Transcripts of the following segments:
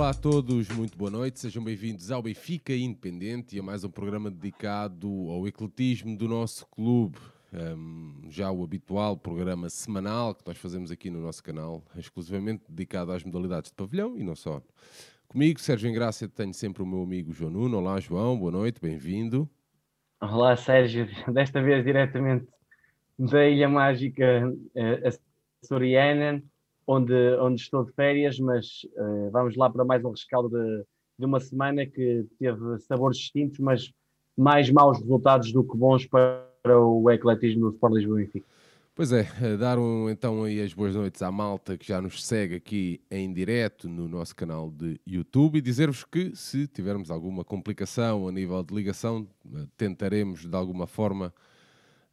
Olá a todos, muito boa noite, sejam bem-vindos ao Benfica Independente e a mais um programa dedicado ao ecletismo do nosso clube. Um, já o habitual programa semanal que nós fazemos aqui no nosso canal, exclusivamente dedicado às modalidades de pavilhão e não só. Comigo, Sérgio Engrácia, tenho sempre o meu amigo João Nuno. Olá, João, boa noite, bem-vindo. Olá, Sérgio, desta vez diretamente da Ilha Mágica uh, Açoriana onde, onde estou de férias, mas uh, vamos lá para mais um rescaldo de, de uma semana que teve sabores distintos, mas mais maus resultados do que bons para o ecletismo do Sport Lisboa Benfica. Pois é, eh, dar um, então aí as boas noites à malta que já nos segue aqui em direto no nosso canal de YouTube e dizer-vos que se tivermos alguma complicação a nível de ligação, eh, tentaremos de alguma forma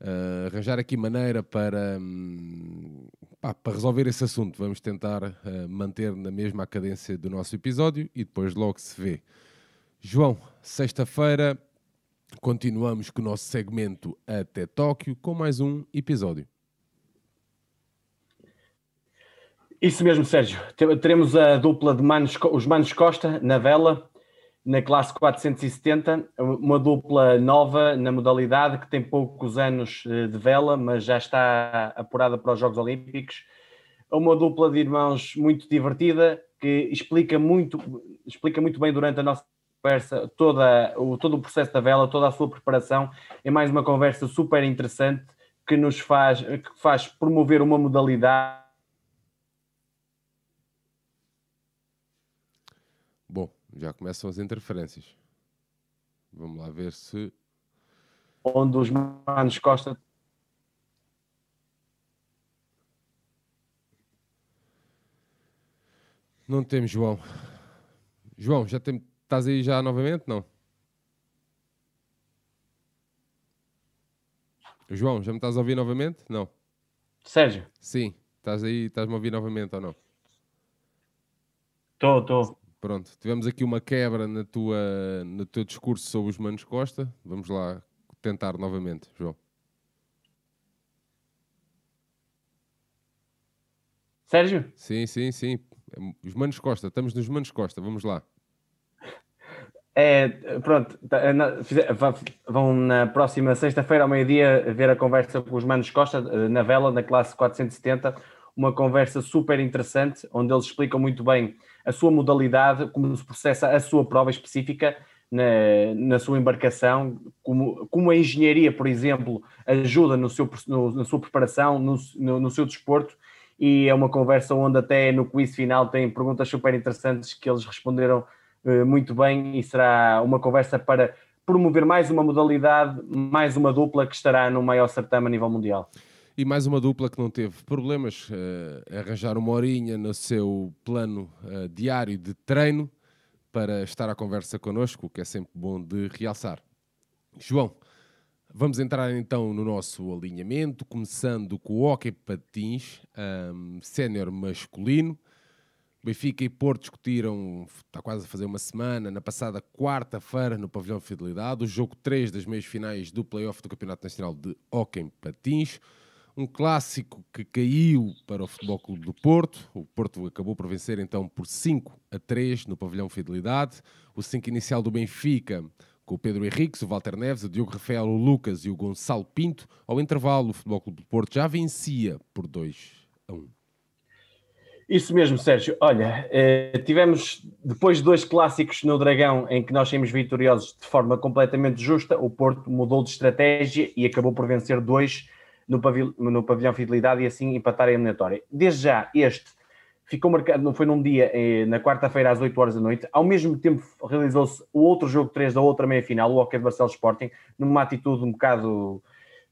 uh, arranjar aqui maneira para, um, pá, para resolver esse assunto. Vamos tentar uh, manter na mesma cadência do nosso episódio e depois logo se vê. João, sexta-feira continuamos com o nosso segmento até Tóquio com mais um episódio. Isso mesmo, Sérgio. Teremos a dupla de Manos, os Manos Costa na vela na classe 470, uma dupla nova na modalidade que tem poucos anos eh, de vela, mas já está apurada para os Jogos Olímpicos. Uma dupla de irmãos muito divertida que explica muito, explica muito bem durante a nossa conversa toda, o, todo o processo da vela, toda a sua preparação. É mais uma conversa super interessante que nos faz, que faz promover uma modalidade. Bom, já começam as interferências. Vamos lá ver se. Onde os manos Costa. Não temos João. João, já tem... estás aí já novamente? Não. João, já me estás a ouvir novamente? Não. Sérgio? Sim. Estás aí, estás-me a ouvir novamente ou não? Estou, estou. Pronto, tivemos aqui uma quebra na tua, no teu discurso sobre os Manos Costa. Vamos lá tentar novamente, João. Sérgio? Sim, sim, sim. Os Manos Costa, estamos nos Manos Costa, vamos lá. É, pronto, tá, vão na próxima sexta-feira ao meio-dia ver a conversa com os Manos Costa eh, na vela, na classe 470. Uma conversa super interessante, onde eles explicam muito bem a sua modalidade, como se processa a sua prova específica na, na sua embarcação, como, como a engenharia, por exemplo, ajuda no seu, no, na sua preparação, no, no, no seu desporto, e é uma conversa onde até no quiz final tem perguntas super interessantes que eles responderam uh, muito bem e será uma conversa para promover mais uma modalidade, mais uma dupla que estará no maior certame a nível mundial. E mais uma dupla que não teve problemas, uh, arranjar uma horinha no seu plano uh, diário de treino para estar à conversa connosco, o que é sempre bom de realçar. João, vamos entrar então no nosso alinhamento, começando com o Hockey Patins, um, sénior masculino. Benfica e Porto discutiram, está quase a fazer uma semana, na passada quarta-feira, no Pavilhão Fidelidade, o jogo 3 das meias finais do Playoff do Campeonato Nacional de Hockey Patins um clássico que caiu para o Futebol Clube do Porto. O Porto acabou por vencer então por 5 a 3 no pavilhão Fidelidade. O 5 inicial do Benfica com o Pedro Henriques, o Walter Neves, o Diogo Rafael, o Lucas e o Gonçalo Pinto. Ao intervalo, o Futebol Clube do Porto já vencia por 2 a 1. Isso mesmo, Sérgio. Olha, eh, tivemos depois de dois clássicos no Dragão em que nós saímos vitoriosos de forma completamente justa, o Porto mudou de estratégia e acabou por vencer dois no, pavilhão, no pavilhão Fidelidade e assim empatar a eliminatória. Desde já, este ficou marcado, não foi num dia, eh, na quarta-feira às 8 horas da noite. Ao mesmo tempo realizou-se o outro jogo 3 da outra meia-final, o Hockey de Barcelos Sporting, numa atitude um bocado...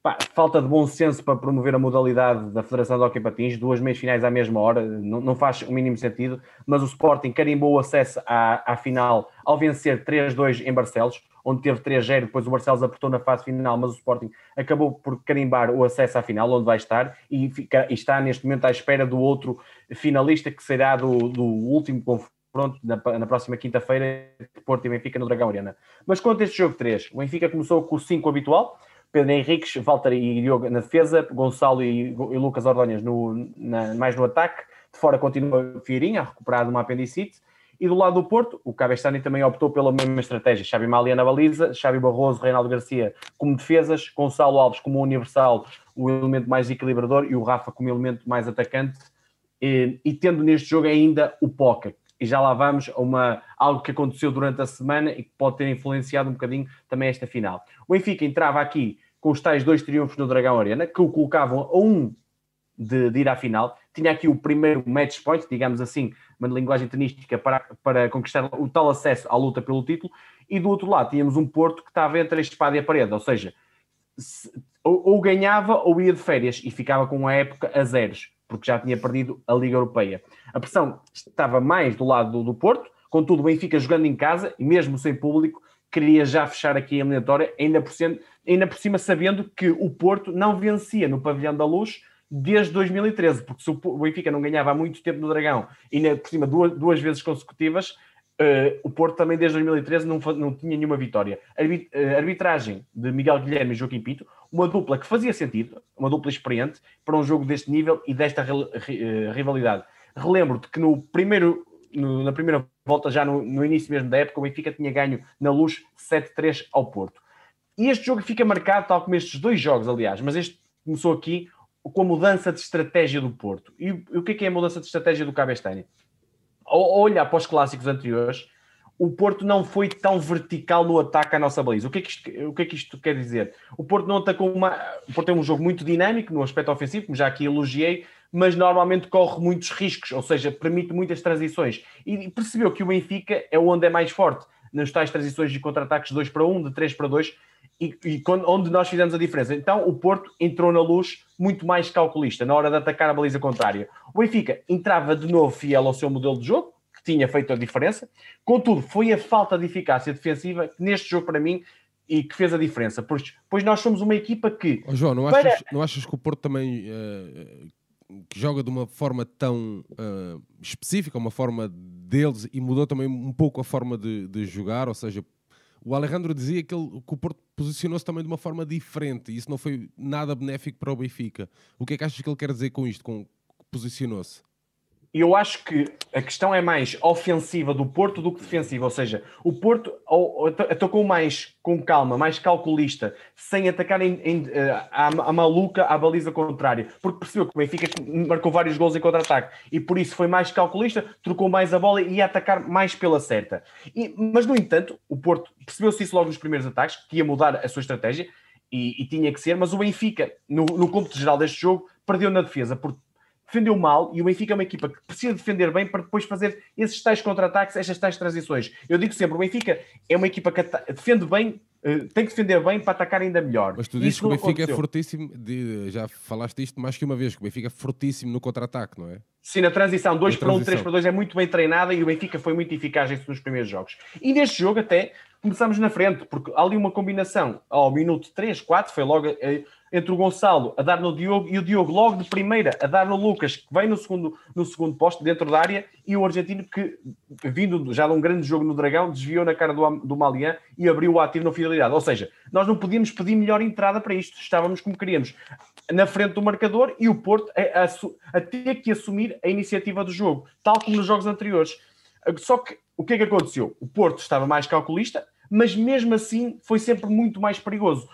Pá, falta de bom senso para promover a modalidade da Federação de Hockey Patins, duas meias finais à mesma hora, não, não, faz o mínimo sentido, mas o Sporting carimbou o acesso à, à final ao vencer 3-2 em Barcelos, onde teve 3-0, depois o Barcelos apertou na fase final, mas o Sporting acabou por carimbar o acesso à final, onde vai estar, e, fica, e está neste momento à espera do outro finalista, que será do, do último confronto na, na próxima quinta-feira, Porto e Benfica no Dragão Arena. Mas quanto a este jogo 3, o Benfica começou com o 5 habitual, Pedro Henriques, Walter e Diogo na defesa, Gonçalo e, e Lucas Ordonhas no, na, mais no ataque, de fora continua Fierinha, recuperado uma apendicite, E do lado do Porto, o Cabestani também optou pela mesma estratégia. Xavi Malia na baliza, Xavi Barroso, Reinaldo Garcia como defesas, Gonçalo Alves como universal, o elemento mais equilibrador, e o Rafa como elemento mais atacante. E, e tendo neste jogo ainda o Poca. E já lá vamos a uma, algo que aconteceu durante a semana e que pode ter influenciado um bocadinho também esta final. O Benfica entrava aqui com os tais dois triunfos no Dragão Arena, que o colocavam a um de, de ir à final. Tinha aqui o primeiro match point, digamos assim, uma linguagem tenística para, para conquistar o tal acesso à luta pelo título, e do outro lado tínhamos um Porto que estava entre a espada e a parede, ou seja, se, ou, ou, ganhava ou ia de férias e ficava com a época a zeros, porque já tinha perdido a Liga Europeia. A pressão estava mais do lado do, do Porto, contudo, o Benfica jogando em casa e mesmo sem público, queria já fechar aqui a eliminatória, ainda por, ainda por cima sabendo que o Porto não vencia no Pavilhão da Luz desde 2013, porque se o Benfica não ganhava há muito tempo no Dragão e ainda por cima duas, duas vezes consecutivas, uh, o Porto também desde 2013 não, não tinha nenhuma vitória. Arbit, uh, arbitragem de Miguel Guilherme e Joaquim Pinto, uma dupla que fazia sentido, uma dupla experiente para um jogo deste nível e desta uh, rivalidade. Relembro-te que no primeiro, no, na primeira volta, já no, no, início mesmo da época, o Benfica tinha ganho na luz 7-3 ao Porto. E este jogo fica marcado, tal como estes dois jogos, aliás, mas este começou aqui com a mudança de estratégia do Porto. E o que é, que é a mudança de estratégia do Cabestani? Ao olhar para os clássicos anteriores, o Porto não foi tão vertical no ataque à nossa baliza. O que é que isto, o que é que isto quer dizer? O Porto não atacou uma. O Porto é um jogo muito dinâmico no aspecto ofensivo, como já aqui elogiei, mas normalmente corre muitos riscos, ou seja, permite muitas transições. E percebeu que o Benfica é onde é mais forte, nas tais transições de contra-ataques 2 para 1, de 3 para 2, e, e quando, onde nós fizemos a diferença. Então o Porto entrou na luz muito mais calculista na hora de atacar a baliza contrária. O Benfica entrava de novo fiel ao seu modelo de jogo, que tinha feito a diferença. Contudo, foi a falta de eficácia defensiva que neste jogo, para mim, e que fez a diferença. Pois, pois nós somos uma equipa que. Oh, João, não, para... achas, não achas que o Porto também. Uh, que joga de uma forma tão uh, específica, uma forma deles, e mudou também um pouco a forma de, de jogar, ou seja, o Alejandro dizia que, ele, que o Porto posicionou-se também de uma forma diferente e isso não foi nada benéfico para o Benfica. O que é que achas que ele quer dizer com isto, com posicionou-se? Eu acho que a questão é mais ofensiva do Porto do que defensiva, ou seja, o Porto atacou mais com calma, mais calculista, sem atacar em, em, eh, a, a, maluca à baliza contrária, porque percebeu que o Benfica marcou vários gols em contra-ataque. E por isso foi mais calculista, trocou mais a bola e ia atacar mais pela certa. E, mas, no entanto, o Porto percebeu-se isso logo nos primeiros ataques, que ia mudar a sua estratégia e, e tinha que ser, mas o Benfica, no, no cômputo geral deste jogo, perdeu na defesa, porque defendeu mal e o Benfica é uma equipa que precisa defender bem para depois fazer esses tais contra-ataques, estas tais transições. Eu digo sempre, o Benfica é uma equipa que defende bem, eh, tem que defender bem para atacar ainda melhor. Mas tu dizes que o Benfica é aconteceu. é fortíssimo, de, já falaste isto mais que uma vez, que o Benfica é fortíssimo no contra-ataque, não é? Sim, na transição 2 para 1, um, 3 para 2 é muito bem treinada e o Benfica foi muito eficaz nos primeiros jogos. E neste jogo até começamos na frente, porque há ali uma combinação ao minuto 3, 4, foi logo eh, entre o Gonçalo a dar no Diogo e o Diogo logo de primeira a dar no Lucas, que vem no segundo, no segundo posto, dentro da área, e o argentino que, vindo já de um grande jogo no Dragão, desviou na cara do, do Malian e abriu o ativo na fidelidade. Ou seja, nós não podíamos pedir melhor entrada para isto, estávamos como queríamos, na frente do marcador e o Porto a, a, a ter que assumir a iniciativa do jogo, tal como nos jogos anteriores. Só que o que é que aconteceu? O Porto estava mais calculista, mas mesmo assim foi sempre muito mais perigoso.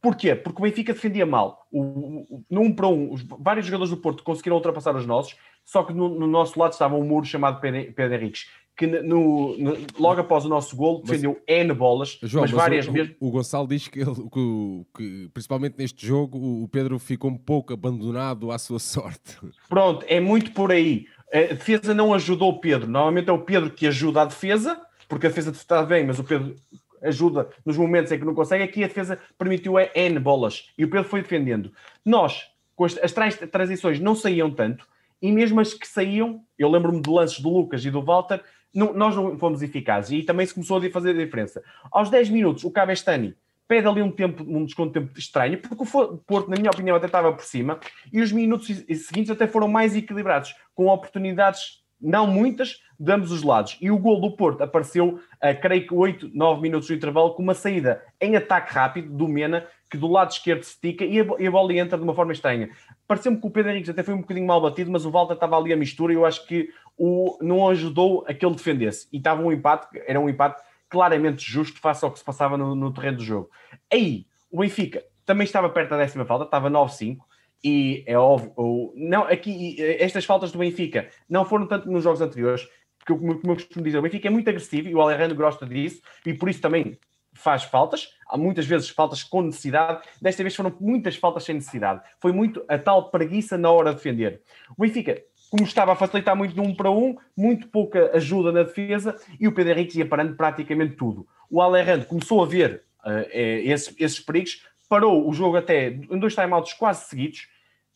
Porquê? Porque o Benfica defendia mal. O, o, no 1 um para 1, um, vários jogadores do Porto conseguiram ultrapassar os nossos, só que no, no nosso lado estava um muro chamado Pedro, Pedro Henriques, que no, no, logo após o nosso gol defendeu mas, N bolas, João, mas, mas várias o, mesmo. O, Gonçalo diz que, ele, que, que, principalmente neste jogo, o Pedro ficou um pouco abandonado à sua sorte. Pronto, é muito por aí. A defesa não ajudou o Pedro. Normalmente é o Pedro que ajuda a defesa, porque a defesa está bem, mas o Pedro ajuda nos momentos em que não consegue. Aqui a defesa permitiu N bolas e o Pedro foi defendendo. Nós, com as, as transições não saíam tanto, e mesmo as que saíam, eu lembro-me de lances do Lucas e do Walter, não, nós não fomos eficazes e também se começou a fazer a diferença. Aos 10 minutos, o Cabestani pede ali um tempo, um desconto de tempo estranho, porque o Porto, na minha opinião, até estava por cima, e os minutos seguintes até foram mais equilibrados, com oportunidades não muitas, de ambos os lados. E o gol do Porto apareceu, uh, creio que 8, 9 minutos do intervalo, com uma saída em ataque rápido do Mena, que do lado esquerdo se estica e a, a bola entra de uma forma estranha. Pareceu-me que o Pedro Henrique até foi um bocadinho mal batido, mas o Walter estava ali a mistura e eu acho que o, não ajudou a que ele defendesse. E estava um empate, era um empate claramente justo face ao que se passava no, no terreno do jogo. Aí, o Benfica também estava perto da décima falta, estava 9-5, e é óbvio, não, aqui, estas faltas do Benfica não foram tanto nos jogos anteriores, porque como, como eu costumo dizer, o Benfica é muito agressivo e o Alejandro gosta disso, e por isso também faz faltas, há muitas vezes faltas com necessidade, desta vez foram muitas faltas sem necessidade. Foi muito a tal preguiça na hora de defender. O Benfica, como estava a facilitar muito de um para um, muito pouca ajuda na defesa e o Pedro Henrique ia parando praticamente tudo. O Alejandro começou a ver uh, esses, esses perigos, parou o jogo até em dois timeouts quase seguidos,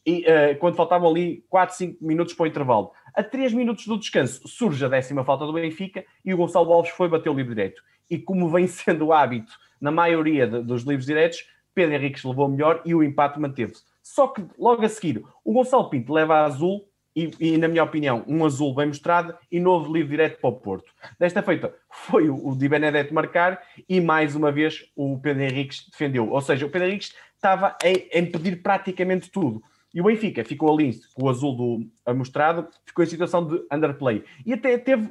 e, uh, quando faltavam ali 4, 5 minutos para o intervalo. A 3 minutos do descanso surge a décima falta do Benfica e o Gonçalo Alves foi bater o livre direito. E como vem sendo o hábito na maioria de, dos livros diretos, Pedro Henriques levou melhor e o empate manteve-se. Só que logo a seguir, o Gonçalo Pinto leva a azul e, e, na minha opinião, um azul bem mostrado e novo livre direto para o Porto. Desta feita foi o, o Di Benedetto marcar e mais uma vez o Pedro Henriques defendeu. Ou seja, o Pedro Henriques estava a, a impedir praticamente tudo. E o Benfica ficou ali com o azul do amostrado, ficou em situação de underplay. E até teve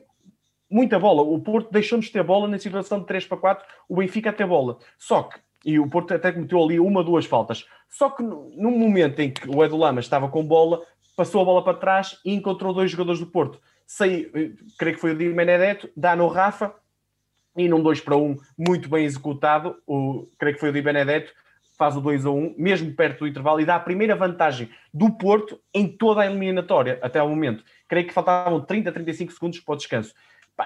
muita bola. O Porto deixou-nos ter bola na situação de 3 para 4, o Benfica até bola. Só que, e o Porto até cometeu ali uma, duas faltas. Só que no momento em que o Edu Lama estava com bola, passou a bola para trás e encontrou dois jogadores do Porto. Sei, creio que foi o Di Benedetto, dá no Rafa, e num 2 para 1 muito bem executado, o, creio que foi o Di Benedetto, faz o 2 a 1, mesmo perto do intervalo, e dá a primeira vantagem do Porto em toda a eliminatória até ao momento. Creio que faltavam 30, 35 segundos para o descanso.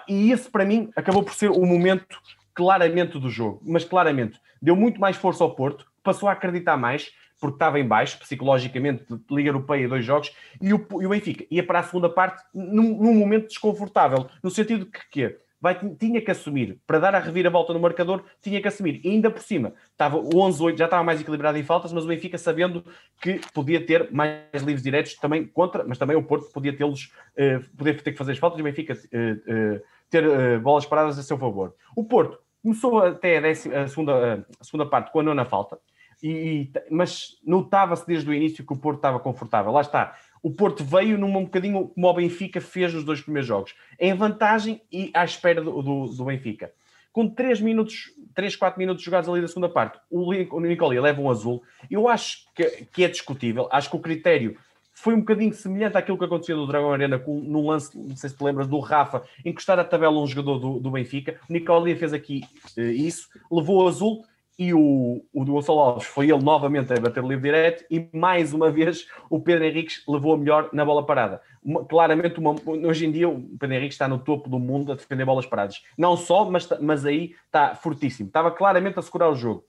E esse, para mim, acabou por ser o momento claramente do jogo, mas claramente deu muito mais força ao Porto, passou a acreditar mais, porque estava em baixo, psicologicamente, de Liga Europeia, dois jogos, e o, e o Benfica ia para a segunda parte num, num momento desconfortável, no sentido que, que vai, tinha que assumir, para dar a reviravolta no marcador, tinha que assumir. E ainda por cima, estava o 11-8, já estava mais equilibrado em faltas, mas o Benfica sabendo que podia ter mais livres diretos também contra, mas também o Porto podia tê-los, uh, poder ter que fazer as faltas e o Benfica uh, uh, ter bolas paradas a seu favor. O Porto começou até a, décima, a segunda, a segunda parte com a nona falta, e, mas notava-se desde o início que o Porto estava confortável. Lá está, o Porto veio num bocadinho como o Benfica fez nos dois primeiros jogos, em vantagem e à espera do, do, do Benfica. Com 3 minutos, 3, 4 minutos jogados ali da segunda parte, o, o Nicolia leva um azul. Eu acho que, que, é discutível, acho que o critério foi um bocadinho semelhante àquilo que acontecia do Dragão Arena com, no lance, não sei se te lembras, do Rafa, encostar a tabela um jogador do, do Benfica. O Nicolia fez aqui uh, isso, levou o azul e o, o Gonçalo Alves foi ele novamente a bater o livre direto e mais uma vez o Pedro Henriques levou a melhor na bola parada. Uma, claramente, uma, hoje em dia o Pedro Henriques está no topo do mundo a defender bolas paradas. Não só, mas, mas aí está fortíssimo. Estava claramente a segurar o jogo.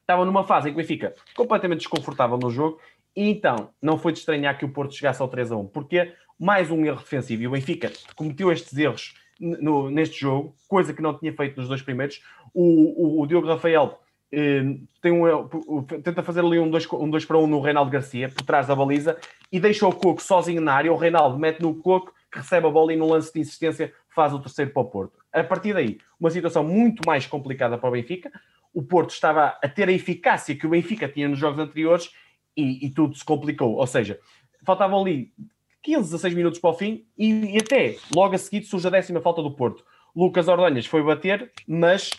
Estava numa fase em que o Benfica completamente desconfortável no jogo e então não foi de estranhar que o Porto chegasse ao 3 a 1, porque mais um erro defensivo e o Benfica cometeu estes erros no, neste jogo, coisa que não tinha feito nos dois primeiros. O, o, o Diogo Rafael eh, tem um, tenta fazer ali um 2 um dois para 1 um no Reinaldo Garcia, por trás da baliza, e deixa o Coco sozinho na área. O Reinaldo mete no Coco, recebe a bola e no lance de insistência faz o terceiro para o Porto. A partir daí, uma situação muito mais complicada para o Benfica. O Porto estava a ter a eficácia que o Benfica tinha nos jogos anteriores e, e tudo se complicou. Ou seja, faltavam ali 15, 16 minutos para o fim e, e até logo a seguir surge a décima falta do Porto. Lucas Ordonhas foi bater, mas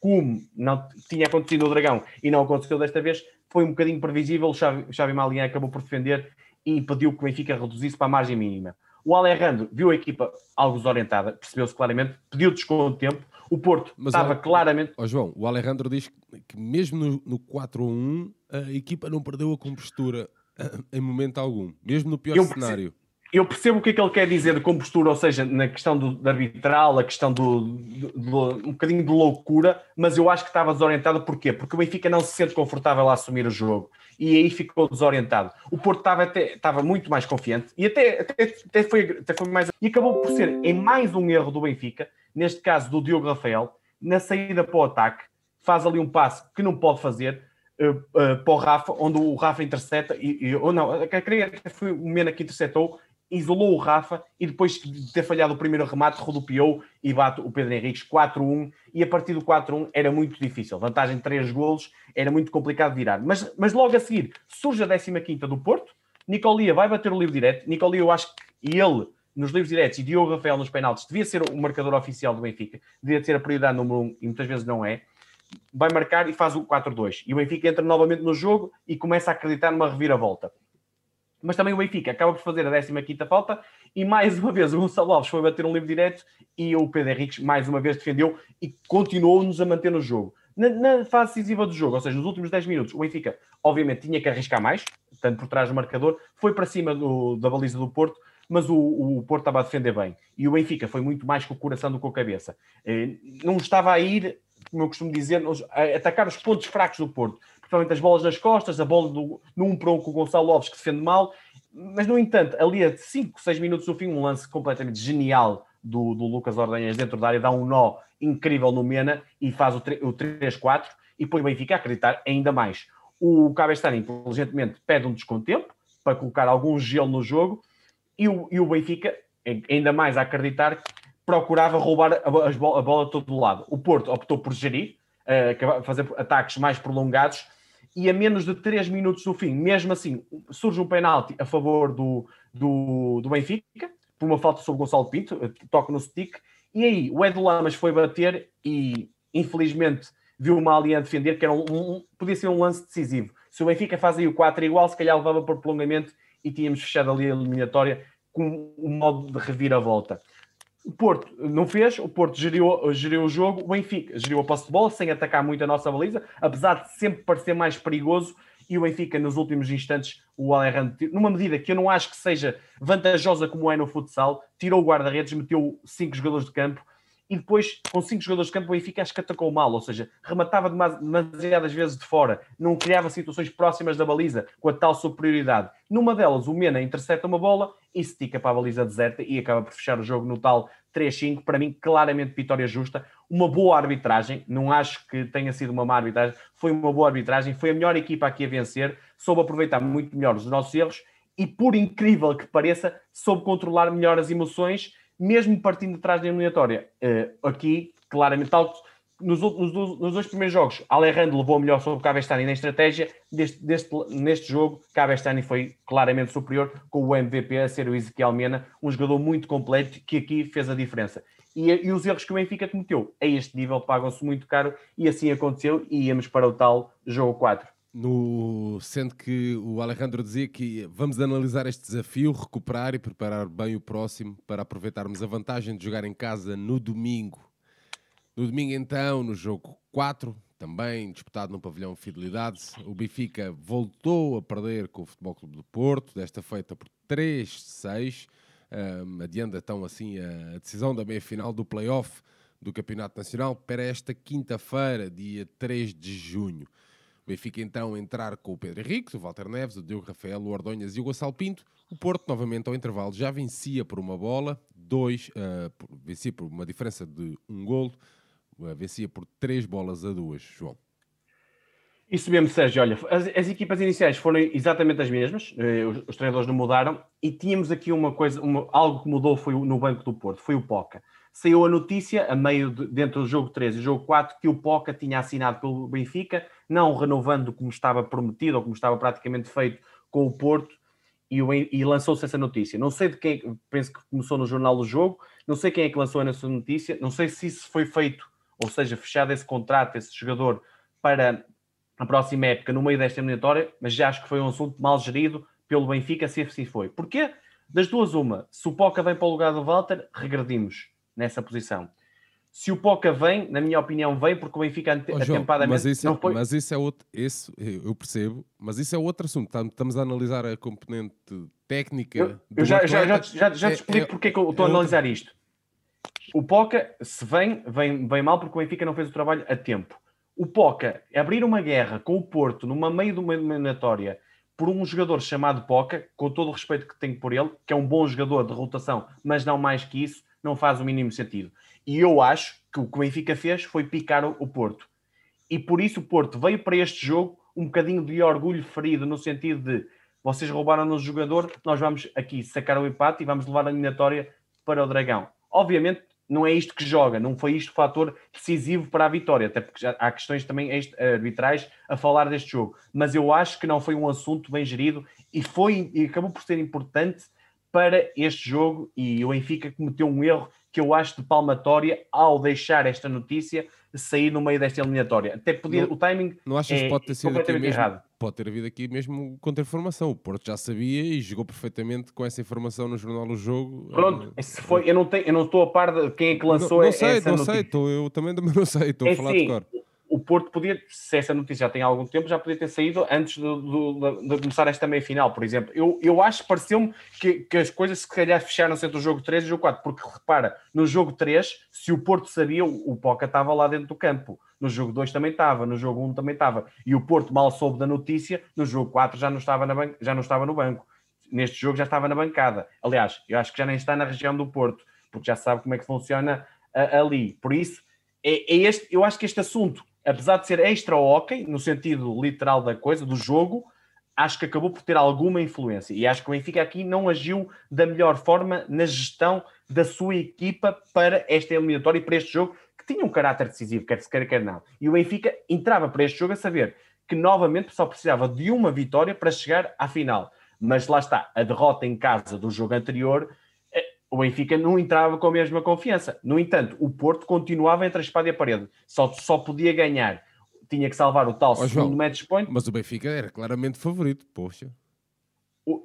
como não tinha acontecido no Dragão e não aconteceu desta vez, foi um bocadinho previsível. O Xavi, Xavi Malien acabou por defender e pediu que o Benfica reduzisse para a margem mínima. O Alejandro viu a equipa algo desorientada, percebeu-se claramente, pediu desconto de tempo. O Porto Mas, estava claramente. Ó João, o Alejandro diz que mesmo no, no 4-1 a equipa não perdeu a compostura em momento algum, mesmo no pior eu cenário eu percebo o que é que ele quer dizer de compostura, ou seja, na questão do, arbitral, a questão do, do, do, um bocadinho de loucura, mas eu acho que estava desorientado. Porquê? Porque o Benfica não se sente confortável a assumir o jogo e aí ficou desorientado. O Porto estava, até, estava muito mais confiante e até, até, até, foi, até foi mais. E acabou por ser em mais um erro do Benfica, neste caso do Diogo Rafael, na saída para o ataque, faz ali um passo que não pode fazer. Uh, uh, para o Rafa, onde o Rafa intercepta, e, e, ou não, creio que foi o Mena que interceptou, isolou o Rafa e depois de ter falhado o primeiro remate, rodopiou e bate o Pedro Henriques 4-1 e a partir do 4-1 era muito difícil. Vantagem de 3 golos, era muito complicado virar. Mas, mas logo a seguir surge a 15 do Porto, Nicolia vai bater o livro direto. Nicolia, eu acho que ele nos livros diretos e Diogo Rafael nos penaltis devia ser o marcador oficial do Benfica, devia ser a prioridade número um e muitas vezes não é, vai marcar e faz o 4-2. E o Benfica entra novamente no jogo e começa a acreditar numa reviravolta. Mas também o Benfica acaba por fazer a 15 falta e mais uma vez o Gonçalo Alves foi bater um livro direto e o Pedro Henriques mais uma vez defendeu e continuou-nos a manter no jogo. Na, na, fase decisiva do jogo, ou seja, nos últimos 10 minutos, o Benfica obviamente tinha que arriscar mais, tanto por trás do marcador, foi para cima do, da baliza do Porto, mas o, o, Porto estava a defender bem. E o Benfica foi muito mais com o coração do que com a cabeça. Eh, não estava a ir, como eu costumo dizer, a atacar os pontos fracos do Porto. Principalmente as bolas nas costas, a bola do, no 1 para 1 com o Gonçalo Alves, que defende mal. Mas, no entanto, ali a 5, 6 minutos do fim, um lance completamente genial do, do Lucas Ordenhas dentro da área, dá um nó incrível no Mena e faz o, o 3-4 e põe o Benfica a acreditar ainda mais. O Cabestani, inteligentemente, pede um descontempo para colocar algum gelo no jogo e o, e o Benfica, ainda mais a acreditar, procurava roubar a, a, bola, a bola todo do lado. O Porto optou por gerir, uh, fazer ataques mais prolongados e a menos de 3 minutos do fim, mesmo assim, surge um penalti a favor do, do, do Benfica, por uma falta sobre Gonçalo Pinto, eh, toca no stick, e aí o Edu Lamas foi bater e infelizmente viu uma ali a defender, que era um, um, podia ser um lance decisivo. Se o Benfica faz aí o 4 igual, se calhar levava por prolongamento e tínhamos fechado ali a eliminatória com um modo de reviravolta. O Porto não fez, o Porto geriu, geriu o jogo, o Benfica geriu a posse de bola sem atacar muito a nossa baliza, apesar de sempre parecer mais perigoso. E o Benfica, nos últimos instantes, o Alejandro, numa medida que eu não acho que seja vantajosa como é no futsal, tirou o guarda-redes, meteu cinco jogadores de campo e depois, com cinco jogadores de campo, o Benfica acho que atacou mal, ou seja, rematava demasiadas vezes de fora, não criava situações próximas da baliza com a tal superioridade. Numa delas, o Mena intercepta uma bola e estica para a baliza deserta e acaba por fechar o jogo no tal 3-5. Para mim, claramente vitória justa, uma boa arbitragem. Não acho que tenha sido uma má arbitragem, foi uma boa arbitragem, foi a melhor equipa aqui a vencer, soube aproveitar muito melhor os nossos erros e, por incrível que pareça, soube controlar melhor as emoções mesmo partindo de trás da eliminatória. Uh, aqui, claramente, tal, nos, nos, nos, dois primeiros jogos, Alejandro levou melhor sobre o Cabestani na estratégia. Deste, deste, neste jogo, Cabestani foi claramente superior, com o MVP a ser o Ezequiel Mena, um jogador muito completo que aqui fez a diferença. E, e os erros que o Benfica cometeu a este nível pagam-se muito caro, e assim aconteceu, e íamos para o tal jogo 4. No, sendo que o Alejandro dizia que vamos analisar este desafio, recuperar e preparar bem o próximo para aproveitarmos a vantagem de jogar em casa no domingo. No domingo, então, no jogo 4, também disputado no pavilhão Fidelidade, o Benfica voltou a perder com o Futebol Clube do Porto, desta feita por 3-6, um, adiando então assim a decisão da meia-final do play-off do Campeonato Nacional para esta quinta-feira, dia 3 de junho. Benfica então entrar com o Pedro Henrique, o Walter Neves, o Diogo Rafael, o Ordonhas e o Gonçalo Pinto. O Porto, novamente ao intervalo, já vencia por uma bola, dois, uh, vencia por uma diferença de um golo, uh, vencia por três bolas a duas, João. Isso mesmo, Sérgio. Olha, as, as equipas iniciais foram exatamente as mesmas, uh, os, os, treinadores não mudaram, e tínhamos aqui uma coisa, uma, algo que mudou foi no banco do Porto, foi o Poca saiu a notícia, a meio de, dentro do jogo 3 e jogo 4, que o Poca tinha assinado pelo Benfica, não renovando como estava prometido ou como estava praticamente feito com o Porto, e, e lançou-se essa notícia. Não sei de quem, penso que começou no jornal do jogo, não sei quem é que lançou essa notícia, não sei se isso foi feito, ou seja, fechado esse contrato, esse jogador, para a próxima época, no meio desta eliminatória, mas já acho que foi um assunto mal gerido pelo Benfica, se assim foi. Porquê? Das duas, uma, se o Poca vem para o lugar do Walter, regredimos nessa posição. Se o Poca vem, na minha opinião, vem porque o Benfica oh, atempadamente mas isso, é, foi... mas isso é outro, isso eu percebo, mas isso é outro assunto. Estamos a analisar a componente técnica. Eu, eu já, já, já, já, já, te é, explico é, porque é que eu estou é a analisar outra... isto. O Poca, se vem, vem, vem mal porque o Benfica não fez o trabalho a tempo. O Poca abrir uma guerra com o Porto numa meio de uma eliminatória por um jogador chamado Poca, com todo o respeito que tenho por ele, que é um bom jogador de rotação, mas não mais que isso, não faz o mínimo sentido. E eu acho que o que o Benfica fez foi picar o, Porto. E por isso o Porto veio para este jogo um bocadinho de orgulho ferido, no sentido de vocês roubaram-nos o jogador, nós vamos aqui sacar o empate e vamos levar a eliminatória para o Dragão. Obviamente, não é isto que joga, não foi isto o fator decisivo para a vitória, até porque há questões também arbitrais a falar deste jogo. Mas eu acho que não foi um assunto bem gerido e foi e acabou por ser importante para este jogo e o Benfica cometeu um erro que eu acho de palmatória ao deixar esta notícia sair no meio desta eliminatória. Até podia, não, o timing não achas é que pode ter sido aqui mesmo, errado. Pode ter havido aqui mesmo contra-informação. O Porto já sabia e jogou perfeitamente com essa informação no jornal do jogo. Pronto, se foi, eu não, tenho, eu não estou a par de quem é que lançou não, não sei, essa não notícia. sei, tô, eu também, também não sei, estou é a falar assim, de cor o Porto podia, se essa notícia já tem algum tempo, já podia ter saído antes do, do, de começar esta meia final, por exemplo. Eu, eu acho pareceu-me que, que, as coisas se calhar fecharam-se entre o jogo 3 e o jogo 4, porque repara, no jogo 3, se o Porto sabia, o, o Poca estava lá dentro do campo. No jogo 2 também estava, no jogo 1 também estava. E o Porto mal soube da notícia, no jogo 4 já não estava, na ban já não estava no banco. Neste jogo já estava na bancada. Aliás, eu acho que já nem está na região do Porto, porque já sabe como é que funciona a, ali. Por isso, é, é este, eu acho que este assunto apesar de ser extra hockey, no sentido literal da coisa, do jogo, acho que acabou por ter alguma influência. E acho que o Benfica aqui não agiu da melhor forma na gestão da sua equipa para esta eliminatória e para este jogo, que tinha um caráter decisivo, quer se queira, quer não. E o Benfica entrava para este jogo a saber que novamente só precisava de uma vitória para chegar à final. Mas lá está, a derrota em casa do jogo anterior o Benfica não entrava com a mesma confiança. No entanto, o Porto continuava entre a espada e a parede. Só, só podia ganhar. Tinha que salvar o tal oh, segundo João, match point. Mas o Benfica era claramente favorito, poxa.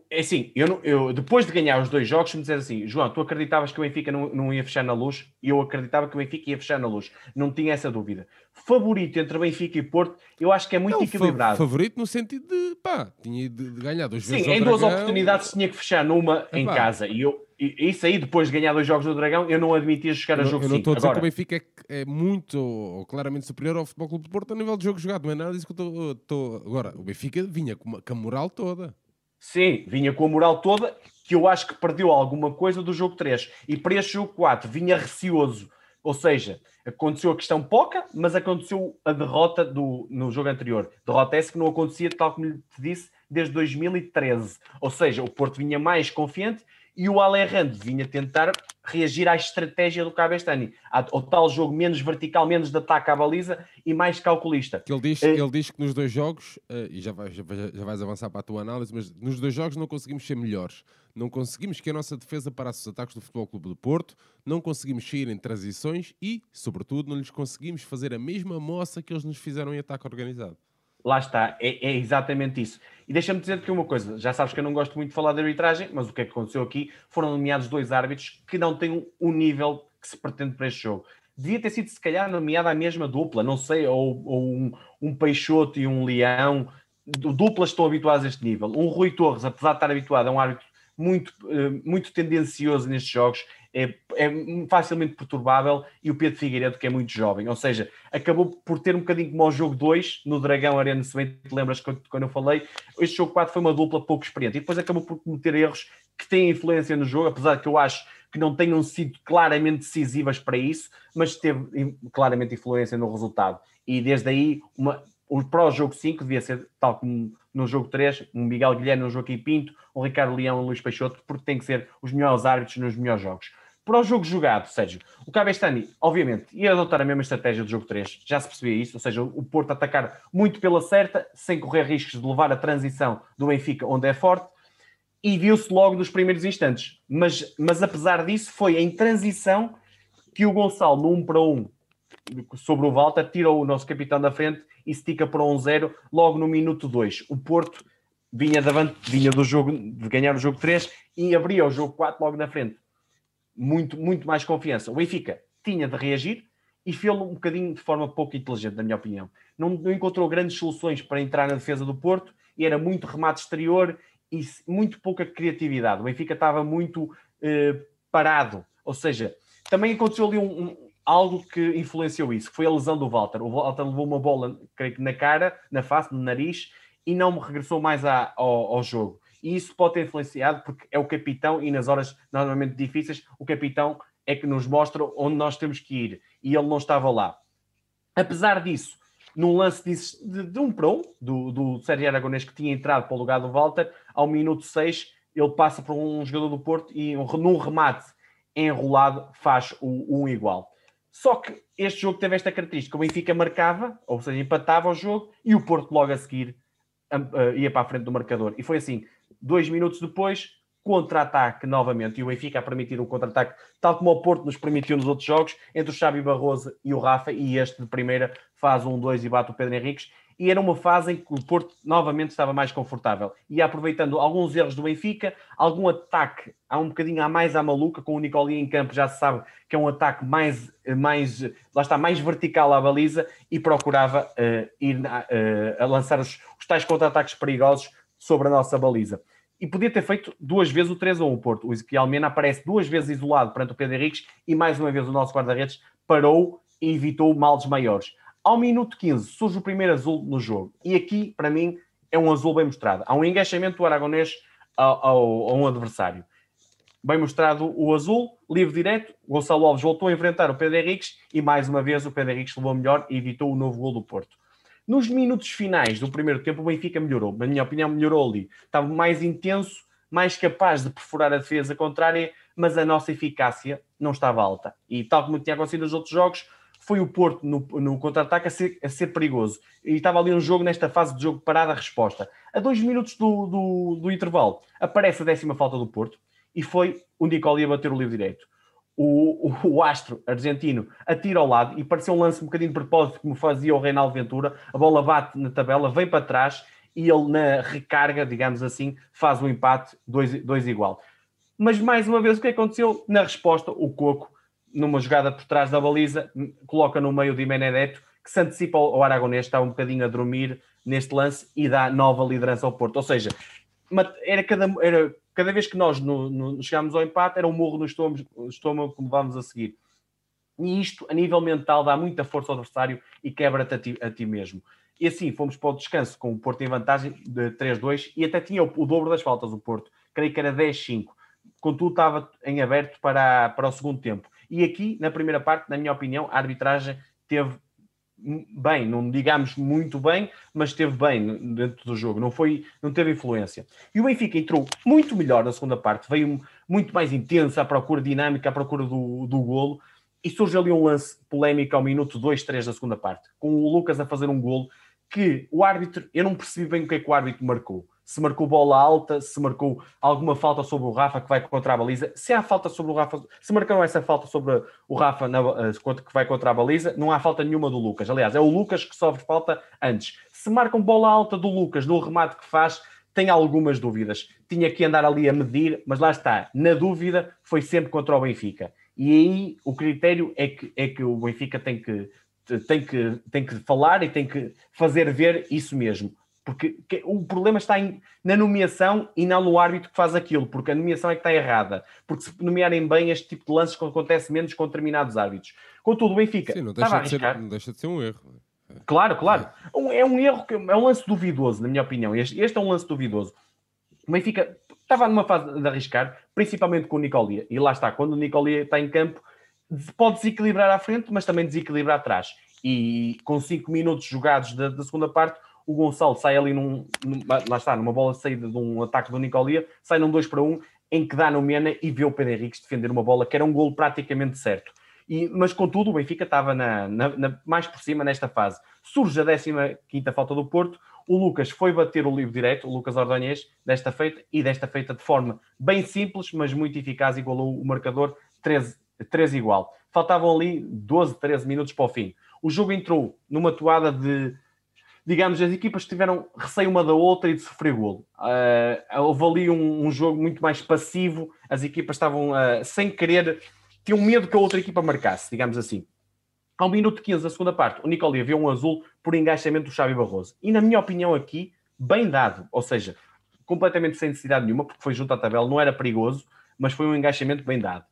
É assim, eu, eu, depois de ganhar os dois jogos, me dizer assim, João, tu acreditavas que o Benfica não, não ia fechar na luz? E eu acreditava que o Benfica ia fechar na luz. Não tinha essa dúvida. Favorito entre Benfica e Porto, eu acho que é muito não, equilibrado. Favorito no sentido de, pá, tinha de, de ganhar dois vezes Sim, em duas oportunidades tinha que fechar numa em casa. E eu, isso aí, depois de ganhar dois jogos do Dragão, eu não admitia chegar a jogo 5. Eu não estou a dizer Agora, que o Benfica é, é, muito, ou claramente superior ao Futebol Clube de Porto a nível de jogo jogado. Não é nada disso que eu estou... Agora, o Benfica vinha com, uma, com a moral toda. Sim, vinha com a moral toda, que eu acho que perdeu alguma coisa do jogo 3. E para este jogo 4 vinha receoso. Ou seja, aconteceu a questão poca, mas aconteceu a derrota do, no jogo anterior. Derrota essa que não acontecia, tal como te disse, desde 2013. Ou seja, o Porto vinha mais confiante e o Alejandro vinha tentar reagir à estratégia do Cabestani, ao tal jogo menos vertical, menos de ataque à baliza e mais calculista. Que ele, diz, uh, ele diz que nos dois jogos, uh, e já vais, já, já vais avançar para a tua análise, mas nos dois jogos não conseguimos ser melhores. Não conseguimos que a nossa defesa parasse os ataques do Futebol Clube do Porto, não conseguimos sair em transições e, sobretudo, não lhes conseguimos fazer a mesma moça que eles nos fizeram em ataque organizado. Lá está, é, é exatamente isso. E deixa-me dizer que uma coisa, já sabes que eu não gosto muito de falar de arbitragem, mas o que é que aconteceu aqui? Foram nomeados dois árbitros que não têm o nível que se pretende para este jogo. Devia ter sido, se calhar, nomeada a mesma dupla, não sei, ou, ou um, um Peixoto e um Leão. Duplas estão habituadas a este nível. Um Rui Torres, apesar de estar habituado a um árbitro muito, eh, muito tendencioso nestes jogos, é, é, facilmente perturbável, e o Pedro Figueiredo, que é muito jovem. Ou seja, acabou por ter um bocadinho como o jogo 2 no Dragão Arena, se bem te lembras quando eu falei, este jogo 4 foi uma dupla pouco experiente, e depois acabou por cometer erros que têm influência no jogo, apesar que eu acho que não tenham sido claramente decisivas para isso, mas teve claramente influência no resultado. E desde aí, uma, o jogo 5 devia ser tal como no jogo 3, um Miguel Guilherme, um Joaquim Pinto, um Ricardo Leão um Luís Peixoto, porque tem que ser os melhores árbitros nos melhores jogos. Para o jogo jogado, Sérgio, o Cabestani, obviamente, ia adotar a mesma estratégia do jogo 3, já se percebia isso, ou seja, o Porto atacar muito pela certa, sem correr riscos de levar a transição do Benfica onde é forte, e viu-se logo nos primeiros instantes. Mas, mas apesar disso, foi em transição que o Gonçalo, no 1 para 1, sobre o Walter, tirou o nosso capitão da frente e estica para 1-0 logo no minuto 2. O Porto vinha, davante, vinha do jogo, de ganhar o jogo 3 e abria o jogo 4 logo na frente muito, muito mais confiança. O Benfica tinha de reagir e fez-lo um bocadinho de forma pouco inteligente, na minha opinião. Não, não, encontrou grandes soluções para entrar na defesa do Porto e era muito remate exterior e muito pouca criatividade. O Benfica estava muito eh, parado, ou seja, também aconteceu ali um, um, algo que influenciou isso, foi a lesão do Walter. O Walter levou uma bola, creio que na cara, na face, no nariz e não regressou mais à, ao, ao jogo e isso pode ter influenciado porque é o capitão e nas horas normalmente difíceis o capitão é que nos mostra onde nós temos que ir e ele não estava lá. Apesar disso, num lance de, de, um para um, do, do Sérgio Aragonês que tinha entrado para o lugar do Walter, ao minuto 6 ele passa para um jogador do Porto e um, num remate enrolado faz o, um igual. Só que este jogo teve esta característica: o Benfica marcava, ou seja, empatava o jogo, e o Porto logo a seguir ia para a frente do marcador. E foi assim: Dois minutos depois, contra-ataque novamente, e o Benfica a permitir o contra-ataque, tal como o Porto nos permitiu nos outros jogos, entre o Xavi Barroso e o Rafa, e este de primeira faz um 2 e bate o Pedro Henriques, e era uma fase em que o Porto novamente estava mais confortável. E aproveitando alguns erros do Benfica, algum ataque, há um bocadinho a mais à maluca, com o Nicoli em campo, já se sabe que é um ataque mais, mais lá está, mais vertical à baliza, e procurava uh, ir uh, a lançar os, os tais contra-ataques perigosos sobre a nossa baliza e podia ter feito duas vezes o 3 a 1 o Porto. O Ezequiel Mena aparece duas vezes isolado perante o Pedro Henriques e mais uma vez o nosso guarda-redes parou e evitou males maiores. Ao minuto 15 surge o primeiro azul no jogo e aqui, para mim, é um azul bem mostrado. Há um engaixamento do Aragonês ao, a um adversário. Bem mostrado o azul, livre direto, Gonçalo Alves voltou a enfrentar o Pedro Henriques e mais uma vez o Pedro Henriques levou melhor e evitou o novo gol do Porto. Nos minutos finais do primeiro tempo, o Benfica melhorou. Na minha opinião, melhorou ali. Estava mais intenso, mais capaz de perfurar a defesa contrária, mas a nossa eficácia não estava alta. E tal como tinha acontecido nos outros jogos, foi o Porto no, no contra-ataque a ser, a ser perigoso. E estava ali um jogo, nesta fase de jogo parada-resposta. A dois minutos do, do, do, intervalo, aparece a décima falta do Porto e foi o Nicoli a bater o livro direito o, o, o, astro argentino atira ao lado e pareceu um lance um bocadinho de propósito, como fazia o Reinaldo Ventura. A bola bate na tabela, vem para trás e ele, na recarga, digamos assim, faz o um empate 2 igual. Mas mais uma vez, o que aconteceu? Na resposta, o Coco, numa jogada por trás da baliza, coloca no meio de Benedetto, que se antecipa ao Aragonês, está um bocadinho a dormir neste lance e dá nova liderança ao Porto. Ou seja, era cada, era cada vez que nós no, no, chegámos ao empate, era um morro no estômago, estômago que levámos a seguir. E isto, a nível mental, dá muita força ao adversário e quebra-te a ti, a ti mesmo. E assim, fomos para o descanso com o Porto em vantagem de 3-2 e até tinha o, o, dobro das faltas o Porto. Creio que era 10-5. Contudo, estava em aberto para, para o segundo tempo. E aqui, na primeira parte, na minha opinião, a arbitragem teve bem, não digamos muito bem, mas esteve bem dentro do jogo, não foi, não teve influência. E o Benfica entrou muito melhor na segunda parte, veio muito mais intensa à procura dinâmica, à procura do, do golo, e surge ali um lance polémico ao minuto 2, 3 da segunda parte, com o Lucas a fazer um golo que o árbitro, eu não percebi bem o que é que o árbitro marcou se marcou bola alta, se marcou alguma falta sobre o Rafa que vai contra a baliza. Se há falta sobre o Rafa, se marcaram essa falta sobre o Rafa na, eh, que vai contra a baliza, não há falta nenhuma do Lucas. Aliás, é o Lucas que sofre falta antes. Se marcam bola alta do Lucas no remate que faz, tem algumas dúvidas. Tinha que andar ali a medir, mas lá está. Na dúvida, foi sempre contra o Benfica. E aí o critério é que, é que o Benfica tem que, tem, que, tem que falar e tem que fazer ver isso mesmo porque o problema está em, na nomeação e não no árbitro que faz aquilo, porque a nomeação é que está errada. Porque se nomearem bem este tipo de lances acontece menos com determinados árbitros. Contudo, o Benfica Sim, não deixa, de ser, não deixa de ser um erro. Claro, claro. É um erro, é um lance duvidoso, na minha opinião. Este, este é um lance duvidoso. O Benfica estava numa fase de arriscar, principalmente com o Nicolia. E lá está, quando o Nicolia está em campo, pode desequilibrar à frente, mas também desequilibrar atrás. E com 5 minutos jogados da, da segunda parte, o Gonçalo sai ali num, num, lá está, numa bola de saída de um ataque do Nicolia, sai num 2 para 1, um, em que dá no Mena e vê o Pedro Henriques defender uma bola que era um golo praticamente certo. E, mas contudo, o Benfica estava na, na, na, mais por cima nesta fase. Surge a 15 falta do Porto. O Lucas foi bater o livro direto, o Lucas Ordonhês, desta feita, e desta feita de forma bem simples, mas muito eficaz, igualou o marcador 13, 13 igual. Faltavam ali 12, 13 minutos para o fim. O jogo entrou numa toada de digamos, as equipas tiveram receio uma da outra e de sofrer golo. Uh, houve ali um, um, jogo muito mais passivo, as equipas estavam uh, sem querer, tinham medo que a outra equipa marcasse, digamos assim. Ao minuto 15 da segunda parte, o Nicolia viu um azul por engaixamento do Xavi Barroso. E na minha opinião aqui, bem dado, ou seja, completamente sem necessidade nenhuma, porque foi junto à tabela, não era perigoso, mas foi um engaixamento bem dado.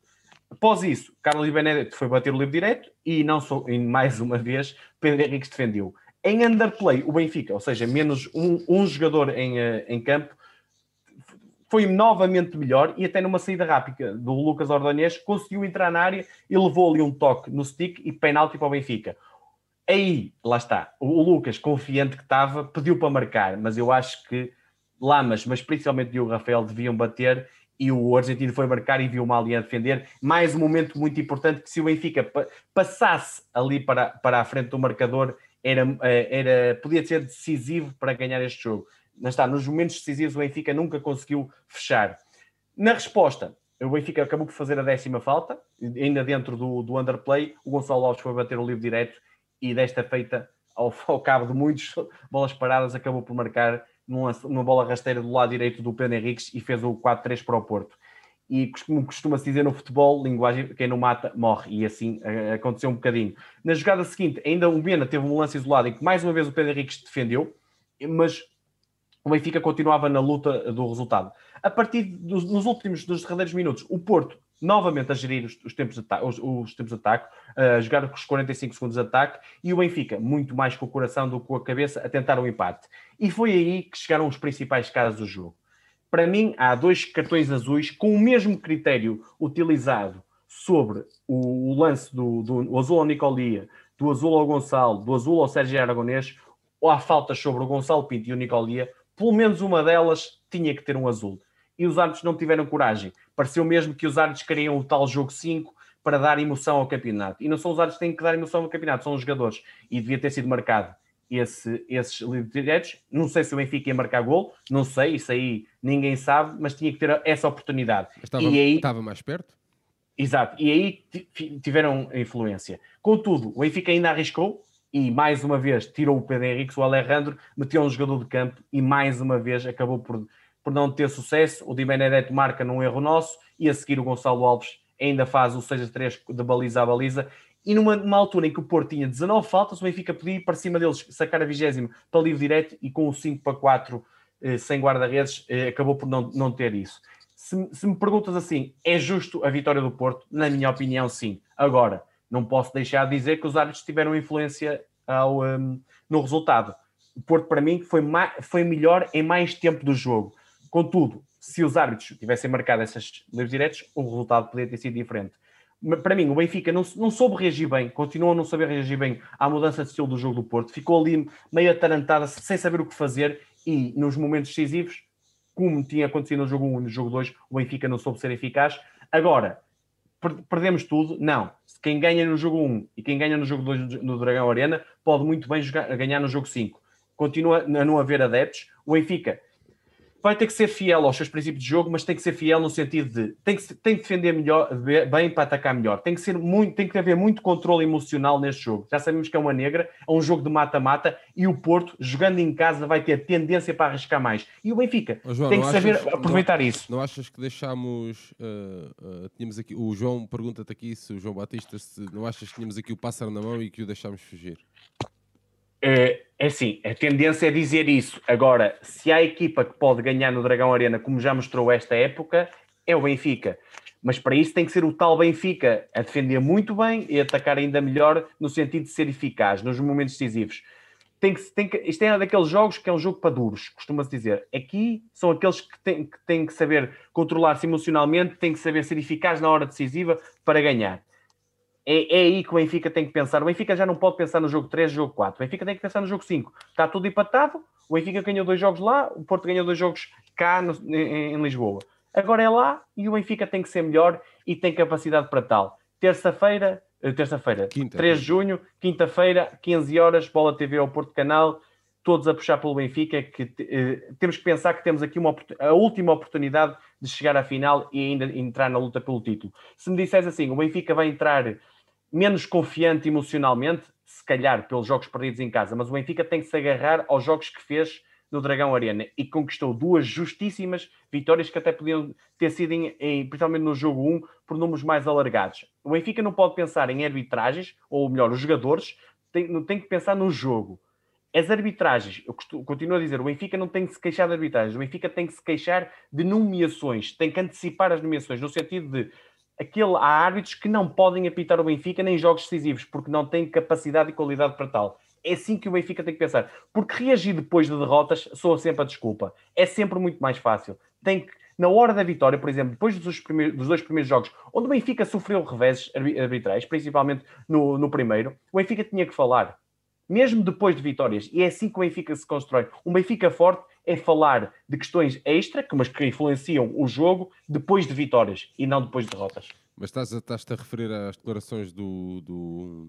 Após isso, Carlos Benedetto foi bater o livro direto e não sou, e mais uma vez, Pedro Henrique defendeu. Em underplay, o Benfica, ou seja, menos um, um jogador em, uh, em campo, foi novamente melhor e até numa saída rápida do Lucas Ordonês conseguiu entrar na área e levou ali um toque no stick e penalti para o Benfica. Aí, lá está, o, Lucas, confiante que estava, pediu para marcar, mas eu acho que Lamas, mas principalmente o Rafael, deviam bater e o argentino foi marcar e viu uma ali a defender. Mais um momento muito importante que se o Benfica passasse ali para, para a frente do marcador, era, eh, era, podia ser decisivo para ganhar este jogo. Mas está, nos momentos decisivos o Benfica nunca conseguiu fechar. Na resposta, o Benfica acabou por fazer a décima falta, ainda dentro do, do underplay, o Gonçalo Alves foi bater o livro direto e desta feita, ao, ao cabo de muitas bolas paradas, acabou por marcar numa, numa bola rasteira do lado direito do Pedro Henriques e fez o 4-3 para o Porto. E como costuma-se dizer no futebol, linguagem, quem não mata, morre. E assim aconteceu um bocadinho. Na jogada seguinte, ainda o Mena teve um lance isolado em que mais uma vez o Pedro Henriques defendeu, mas o Benfica continuava na luta do resultado. A partir dos nos últimos, dos derradeiros minutos, o Porto novamente a gerir os, os tempos, de os, os, tempos de ataque, a jogar com os 45 segundos de ataque, e o Benfica, muito mais com o coração do que com a cabeça, a tentar o um empate. E foi aí que chegaram os principais caras do jogo. Para mim, há dois cartões azuis com o mesmo critério utilizado sobre o, lance do, do azul ao Nicolia, do azul ao Gonçalo, do azul ao Sérgio Aragonês, ou há faltas sobre o Gonçalo Pinto e o Nicolia, pelo menos uma delas tinha que ter um azul. E os árbitros não tiveram coragem. Pareceu mesmo que os árbitros queriam o tal jogo 5 para dar emoção ao campeonato. E não são os árbitros que têm que dar emoção ao campeonato, são os jogadores. E devia ter sido marcado esse, esses livros diretos. Não sei se o Benfica ia marcar gol, não sei, isso aí ninguém sabe, mas tinha que ter essa oportunidade. Estava, e aí, estava mais perto? Exato, e aí tiveram influência. Contudo, o Benfica ainda arriscou, e mais uma vez tirou o Pedro Henrique, o Alejandro meteu um jogador de campo e mais uma vez acabou por, por não ter sucesso. O Di Benedetto marca num erro nosso e a seguir o Gonçalo Alves ainda faz o 6-3 de baliza a baliza. E numa, numa, altura em que o Porto tinha 19 faltas, o Benfica podia ir para cima deles, sacar a vigésima para livre direto e com o 5 para 4 eh, sem guarda-redes eh, acabou por não, não ter isso. Se, se me perguntas assim, é justo a vitória do Porto? Na minha opinião, sim. Agora, não posso deixar de dizer que os árbitros tiveram influência ao, um, no resultado. O Porto, para mim, foi, foi melhor em mais tempo do jogo. Contudo, se os árbitros tivessem marcado essas livros diretos, o resultado poderia ter sido diferente. Para mim, o Benfica não, não soube reagir bem, continua a não saber reagir bem à mudança de estilo do jogo do Porto. Ficou ali meio atarantada, sem saber o que fazer e nos momentos decisivos, como tinha acontecido no jogo 1 e no jogo 2, o Benfica não soube ser eficaz. Agora, perdemos tudo? Não. Quem ganha no jogo 1 e quem ganha no jogo 2 no Dragão Arena pode muito bem jogar, ganhar no jogo 5. Continua a não haver adeptos. O Benfica vai ter que ser fiel aos seus princípios de jogo, mas tem que ser fiel no sentido de tem que, tem que defender melhor, bem para atacar melhor. Tem que ser muito, tem que haver muito controle emocional neste jogo. Já sabemos que é uma negra, é um jogo de mata-mata e o Porto, jogando em casa, vai ter tendência para arriscar mais. E o Benfica oh, João, tem que saber achas, aproveitar não, isso. Não achas que deixámos uh, uh, tínhamos aqui o João pergunta-te aqui se o João Batista se não achas que tínhamos aqui o pássaro na mão e que o deixámos fugir? É, é assim, a tendência é dizer isso. Agora, se há equipa que pode ganhar no Dragão Arena, como já mostrou esta época, é o Benfica. Mas para isso tem que ser o tal Benfica a defender muito bem e atacar ainda melhor no sentido de ser eficaz nos momentos decisivos. Tem que, tem que, isto é daqueles jogos que é um jogo para duros, costuma-se dizer. Aqui são aqueles que têm, que têm que saber controlar-se emocionalmente, têm que saber ser eficaz na hora decisiva para ganhar. É, é, aí que o Benfica tem que pensar. O Benfica já não pode pensar no jogo 3, jogo 4. O Benfica tem que pensar no jogo 5. Está tudo empatado. O Benfica ganhou dois jogos lá, o Porto ganhou dois jogos cá no, em, em, Lisboa. Agora é lá e o Benfica tem que ser melhor e tem capacidade para tal. Terça-feira, eh, terça-feira, 3 de junho, quinta-feira, 15 horas, Bola TV ao Porto Canal, todos a puxar pelo Benfica, que eh, temos que pensar que temos aqui uma, a última oportunidade de chegar à final e ainda entrar na luta pelo título. Se me disseres assim, o Benfica vai entrar menos confiante emocionalmente, se calhar pelos jogos perdidos em casa, mas o Benfica tem que se agarrar aos jogos que fez no Dragão Arena e conquistou duas justíssimas vitórias que até podiam ter sido, em, em, principalmente no jogo 1, por números mais alargados. O Benfica não pode pensar em arbitragens, ou melhor, os jogadores, tem, tem que pensar no jogo. As arbitragens, eu costumo, continuo a dizer, o Benfica não tem que se queixar de arbitragens, o Benfica tem que se queixar de nomeações, tem que antecipar as nomeações, no sentido de aquele, há árbitros que não podem apitar o Benfica nem jogos decisivos, porque não têm capacidade e qualidade para tal. É assim que o Benfica tem que pensar. Porque reagir depois de derrotas soa sempre a desculpa. É sempre muito mais fácil. Tem que, na hora da vitória, por exemplo, depois dos, dos dois primeiros jogos, onde o Benfica sofreu reveses arbitrais, principalmente no, no primeiro, o Benfica tinha que falar. Mesmo depois de vitórias. E é assim que o Benfica se constrói. Um Benfica forte é falar de questões extra, mas que influenciam o jogo depois de vitórias e não depois de derrotas. Mas estás a, estás a referir às declarações do.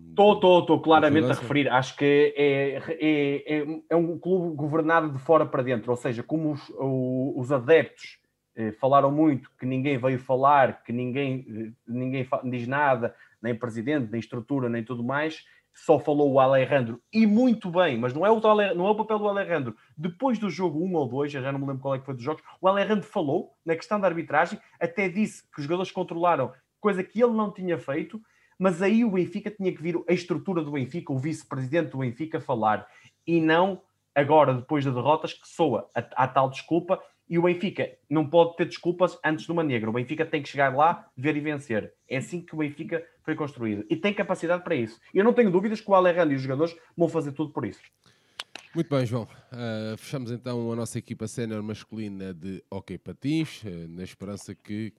Estou, estou, estou claramente a referir. Acho que é, é, é, é, um clube governado de fora para dentro, ou seja, como os, os adeptos eh, falaram muito, que ninguém veio falar, que ninguém, eh, ninguém diz nada, nem presidente, nem estrutura, nem tudo mais, só falou o Alejandro, e muito bem, mas não é o, não é o papel do Alejandro. Depois do jogo 1 ou 2, já não me lembro qual é que foi dos jogos, o Alejandro falou na questão da arbitragem, até disse que os jogadores controlaram, coisa que ele não tinha feito, mas aí o Benfica tinha que vir a estrutura do Benfica, o vice-presidente do Benfica falar, e não agora, depois das derrotas, que soa a, a tal desculpa e o Benfica não pode ter desculpas antes de uma negra. O Benfica tem que chegar lá, ver e vencer. É assim que o Benfica foi construído. E tem capacidade para isso. Eu não tenho dúvidas que o Alejandro e os jogadores vão fazer tudo por isso. Muito bem, João. Uh, fechamos então a nossa equipa sénior masculina de Hockey Patins, uh, na esperança que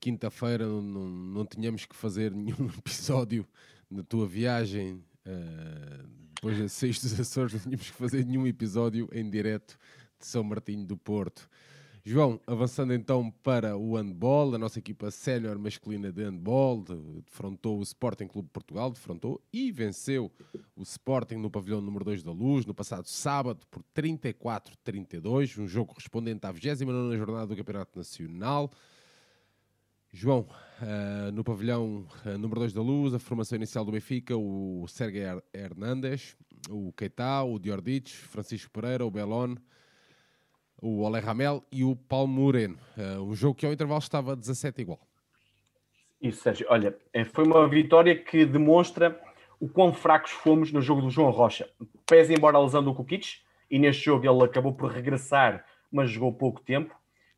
quinta-feira não, não, não tenhamos que fazer nenhum episódio na tua viagem. Uh, depois de seis dos Açores, não tínhamos que fazer nenhum episódio em direto de São Martinho do Porto. João, avançando então para o handball, a nossa equipa sénior masculina de handball defrontou o Sporting Clube Portugal, defrontou e venceu o Sporting no pavilhão número 2 da Luz no passado sábado por 34-32, um jogo correspondente à 29 jornada do Campeonato Nacional. João, uh, no pavilhão uh, número 2 da Luz, a formação inicial do Benfica, o Sérgio Hernández, o Keita, o Diordic, Francisco Pereira, o Belon, o Ole Ramel e o Paulo Moreno. Uh, um jogo que ao intervalo estava 17 igual. Isso, Sérgio. Olha, eh, foi uma vitória que demonstra o quão fracos fomos no jogo do João Rocha. Pese embora a lesão do Kukic, e neste jogo ele acabou por regressar, mas jogou pouco tempo,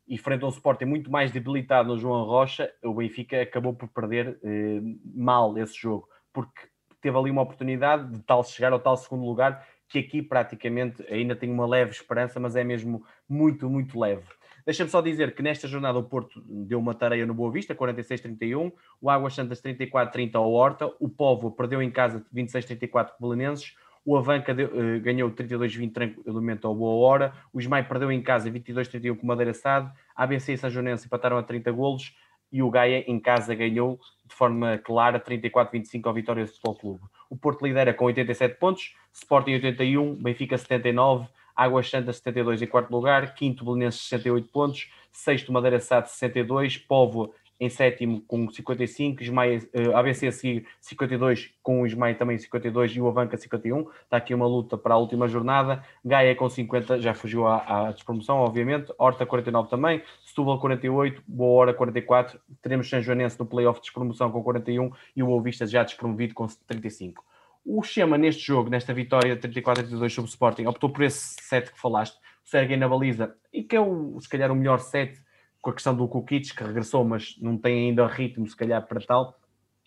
e frente a um Sporting muito mais debilitado no João Rocha, o Benfica acabou por perder eh, mal esse jogo, porque teve ali uma oportunidade de tal chegar ao tal segundo lugar que aqui praticamente ainda tem uma leve esperança, mas é mesmo muito, muito leve. Deixa-me só dizer que nesta jornada o Porto deu uma tarefa no Boa Vista, 46-31, o Águas Santas 34-30 ao Horta, o Povo perdeu em casa 26-34 com Belenenses, o Avanca deu, uh, ganhou 32-20 tranquilamente ao Boa Hora, o Ismael perdeu em casa 22-31 com Madeira Sade, a ABC e São Joanense empataram a 30 golos e o Gaia em casa ganhou de forma clara 34-25 ao Vitória Futebol Clube. O Porto lidera com 87 pontos, Sporting 81, Benfica 79, Águas Santas 72 em quarto lugar, quinto Belenenses 68 pontos, sexto Madeira Sade 62, Povo em sétimo com 55, Ismael, uh, ABC a seguir 52, com o Ismael também 52 e o Avanca 51. Está aqui uma luta para a última jornada. Gaia com 50, já fugiu à, à despromoção, obviamente. Horta 49 também, Setúbal 48, Boa Hora 44. Teremos São Joanense no playoff de despromoção com 41 e o Boa Vista já despromovido com 35. O Chema neste jogo, nesta vitória 34-32 sobre o Sporting, optou por esse set que falaste, o Sergei na baliza, e que é o, se calhar o melhor set com a questão do Kukic, que regressou, mas não tem ainda ritmo, se calhar, para tal.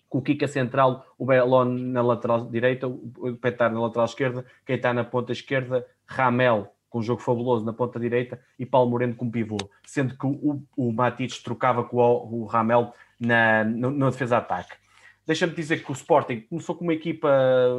Kukic a central, o Belon na lateral direita, o Petar na lateral esquerda, quem está na ponta esquerda, Ramel com um jogo fabuloso na ponta direita e Paulo Moreno com pivô, sendo que o, o trocava com o, o Ramel na, na defesa-ataque. Deixa-me dizer que o Sporting começou com uma equipa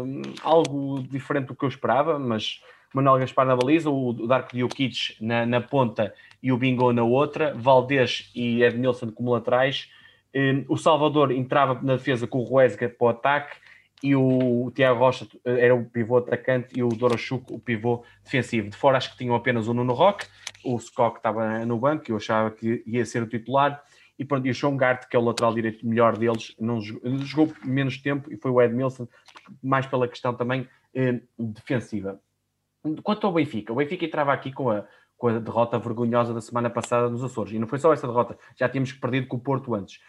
hum, algo diferente do que eu esperava, mas Manuel Gaspar na baliza, o Darko Diokic na, na ponta e o Bingo na outra, Valdez e Ednilson como laterais. Um, o Salvador entrava na defesa com o Ruesga para o ataque e o, Tiago Rocha eh, era o pivô atacante e o Dorochuk o pivô defensivo. De fora acho que tinham apenas o Nuno Roque, o Scott estava no banco, eu achava que ia ser o titular, e, pronto, e o Sean Gart, que é o lateral direito melhor deles, não jogou, jogou menos tempo e foi o Edmilson, mais pela questão também eh, defensiva. Quanto ao Benfica, o Benfica entrava aqui com a, com a derrota vergonhosa da semana passada nos Açores. E não foi só essa derrota, já tínhamos perdido com o Porto antes.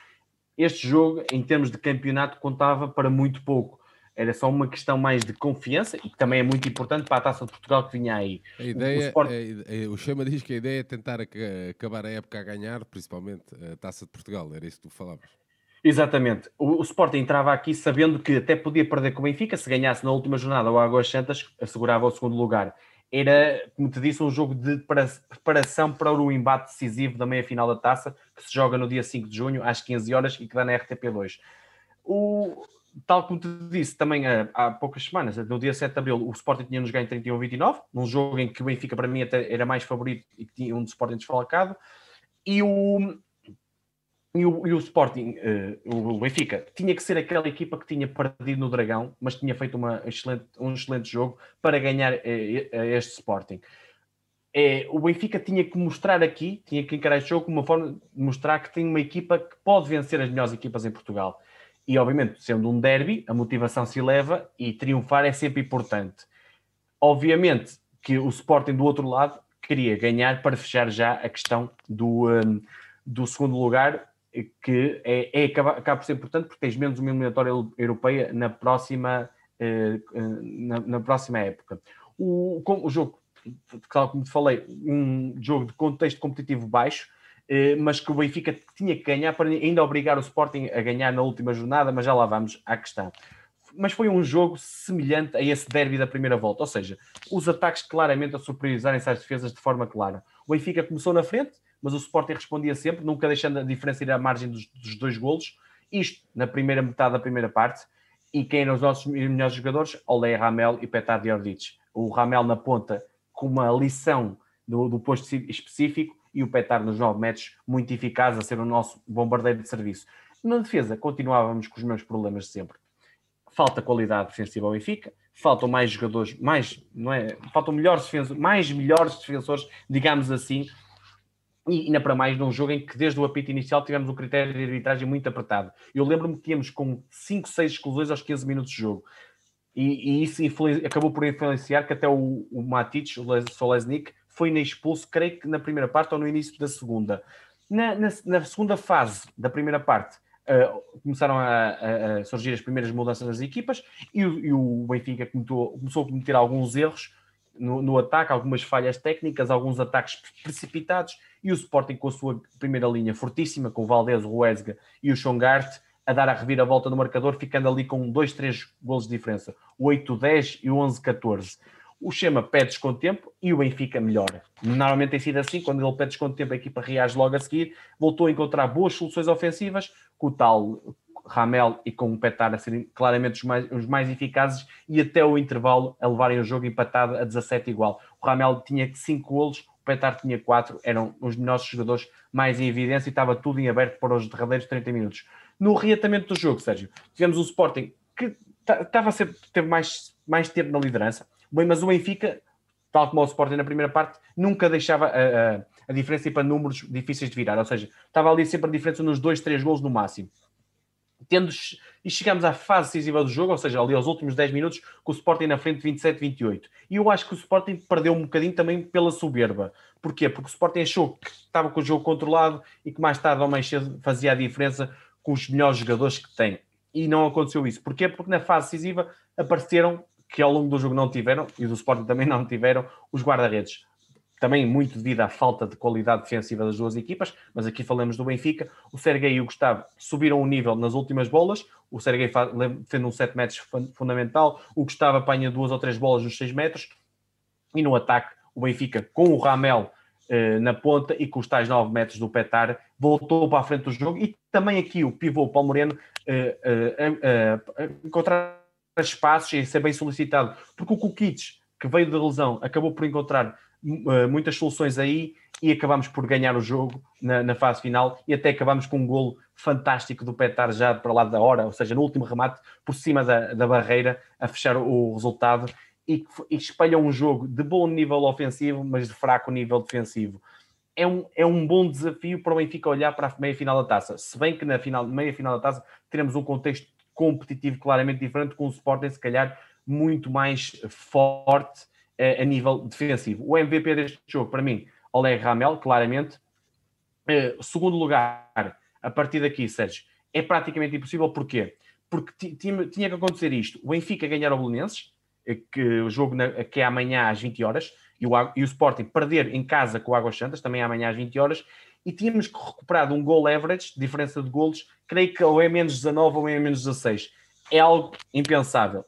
Este jogo, em termos de campeonato, contava para muito pouco. Era só uma questão mais de confiança e que também é muito importante para a taça de Portugal que vinha aí. A ideia, o, Sport... é, é, o Chama diz que a ideia é tentar acabar a época a ganhar, principalmente a taça de Portugal. Era isso que tu falavas. Exatamente. O, o Sporting entrava aqui sabendo que até podia perder com o Benfica, se ganhasse na última jornada o Águas Santas, assegurava o segundo lugar. Era, como te disse, um jogo de preparação para o embate decisivo da meia-final da taça, que se joga no dia 5 de junho, às 15 horas, e que dá na RTP2. O, tal como te disse também há, há, poucas semanas, no dia 7 de abril, o Sporting tinha-nos ganho 31-29, num jogo em que o Benfica, para mim, até era mais favorito e que tinha um Sporting desfalcado. E o, e o, e o Sporting, uh, o Benfica, tinha que ser aquela equipa que tinha perdido no Dragão, mas tinha feito uma excelente, um excelente jogo para ganhar uh, este Sporting. é, o Benfica tinha que mostrar aqui, tinha que encarar este jogo como uma forma de mostrar que tem uma equipa que pode vencer as melhores equipas em Portugal. E, obviamente, sendo um derby, a motivação se eleva e triunfar é sempre importante. Obviamente que o Sporting do outro lado queria ganhar para fechar já a questão do, um, do segundo lugar, que é, é acaba, por ser importante porque tens menos uma eliminatória europeia na próxima, uh, na, na, próxima época. O, o jogo tal como te falei, um jogo de contexto competitivo baixo, eh, mas que o Benfica tinha que ganhar para ainda obrigar o Sporting a ganhar na última jornada, mas já lá vamos à questão. Mas foi um jogo semelhante a esse derby da primeira volta, ou seja, os ataques claramente a superiorizarem-se às defesas de forma clara. O Benfica começou na frente, mas o Sporting respondia sempre, nunca deixando a diferença ir à margem dos, dos dois golos. Isto na primeira metade da primeira parte. E quem eram os nossos melhores jogadores? Olé Ramel e Petar Diordic. O Ramel na ponta com uma lição do, do posto específico e o Petar nos 9 metros muito eficaz a ser o nosso bombardeiro de serviço. Na defesa, continuávamos com os meus problemas de sempre. Falta qualidade defensiva ao Benfica, faltam mais jogadores, mais, não é? Faltam melhores defensores, mais melhores defensores, digamos assim, e ainda para mais num jogo em que desde o apito inicial tivemos um critério de arbitragem muito apertado. Eu lembro-me que tínhamos com 5, 6 exclusões aos 15 minutos de jogo. E, e isso acabou por influenciar que até o, o Matic, o Solesnik, foi na expulso, creio que na primeira parte ou no início da segunda. Na, na, na segunda fase da primeira parte, uh, começaram a, a, a, surgir as primeiras mudanças nas equipas e o, e o Benfica começou, começou a cometer alguns erros no, no, ataque, algumas falhas técnicas, alguns ataques precipitados e o Sporting com a sua primeira linha fortíssima, com o Valdez, o Ruesga e o Chongarte, a dar a reviravolta no marcador, ficando ali com 2, 3 golos de diferença, o 8-10 e o 11-14. O Chema pede desconto tempo e o Benfica melhora. Normalmente tem sido assim, quando ele pede desconto tempo, a equipa reage logo a seguir, voltou a encontrar boas soluções ofensivas, com o tal Ramel e com o Petar a serem claramente os mais, os mais eficazes e até o intervalo a levarem o jogo empatado a 17 igual. O Ramel tinha 5 golos, o Petar tinha 4, eram os melhores jogadores mais em evidência e estava tudo em aberto para os derradeiros 30 minutos. No reatamento do jogo, Sérgio, tivemos o Sporting que estava ser, teve mais, mais tempo na liderança, bem, mas o Benfica, tal como o Sporting na primeira parte, nunca deixava a, a, a diferença ir para números difíceis de virar, ou seja, estava ali sempre a diferença nos dois, três gols no máximo. Tendo, e chegamos à fase decisiva do jogo, ou seja, ali aos últimos 10 minutos, com o Sporting na frente 27-28. E eu acho que o Sporting perdeu um bocadinho também pela soberba. Porquê? Porque o Sporting achou que estava com o jogo controlado e que mais tarde ou mais cedo fazia a diferença com os melhores jogadores que tem. E não aconteceu isso. Porquê? Porque na fase decisiva apareceram, que ao longo do jogo não tiveram, e do Sporting também não tiveram, os guarda-redes. Também muito devido à falta de qualidade defensiva das duas equipas, mas aqui falamos do Benfica. O Serguei e o Gustavo subiram o nível nas últimas bolas. O Serguei defende um 7 metros fundamental. O Gustavo apanha duas ou três bolas nos 6 metros. E no ataque, o Benfica com o Ramel eh, na ponta e com os tais 9 metros do Petar, voltou para a frente do jogo e também aqui o pivô Paulo Moreno eh, eh, encontrar espaços e ser bem solicitado, porque o Kukic, que veio da lesão, acabou por encontrar muitas soluções aí e acabamos por ganhar o jogo na, na, fase final e até acabamos com um golo fantástico do Petar já para lá da hora, ou seja, no último remate, por cima da, da barreira, a fechar o resultado e, e um jogo de bom nível ofensivo, mas de fraco nível defensivo. É um, é um bom desafio para o Benfica olhar para a meia final da taça. Se bem que na final, meia final da taça teremos um contexto competitivo claramente diferente, com o Sporting, se calhar, muito mais forte eh, a nível defensivo. O MVP deste jogo, para mim, Oleg Ramel, claramente. Eh, segundo lugar, a partir daqui, Sérgio, é praticamente impossível. Porquê? Porque tinha, que acontecer isto. O Benfica ganhar ao Belenenses, que o jogo na, que é amanhã às 20 horas, e o, e o Sporting perder em casa com o Águas Santas, também é amanhã às 20 horas, e tínhamos recuperado um gol average, diferença de golos, creio que ou é menos 19 ou é menos 16. É algo impensável.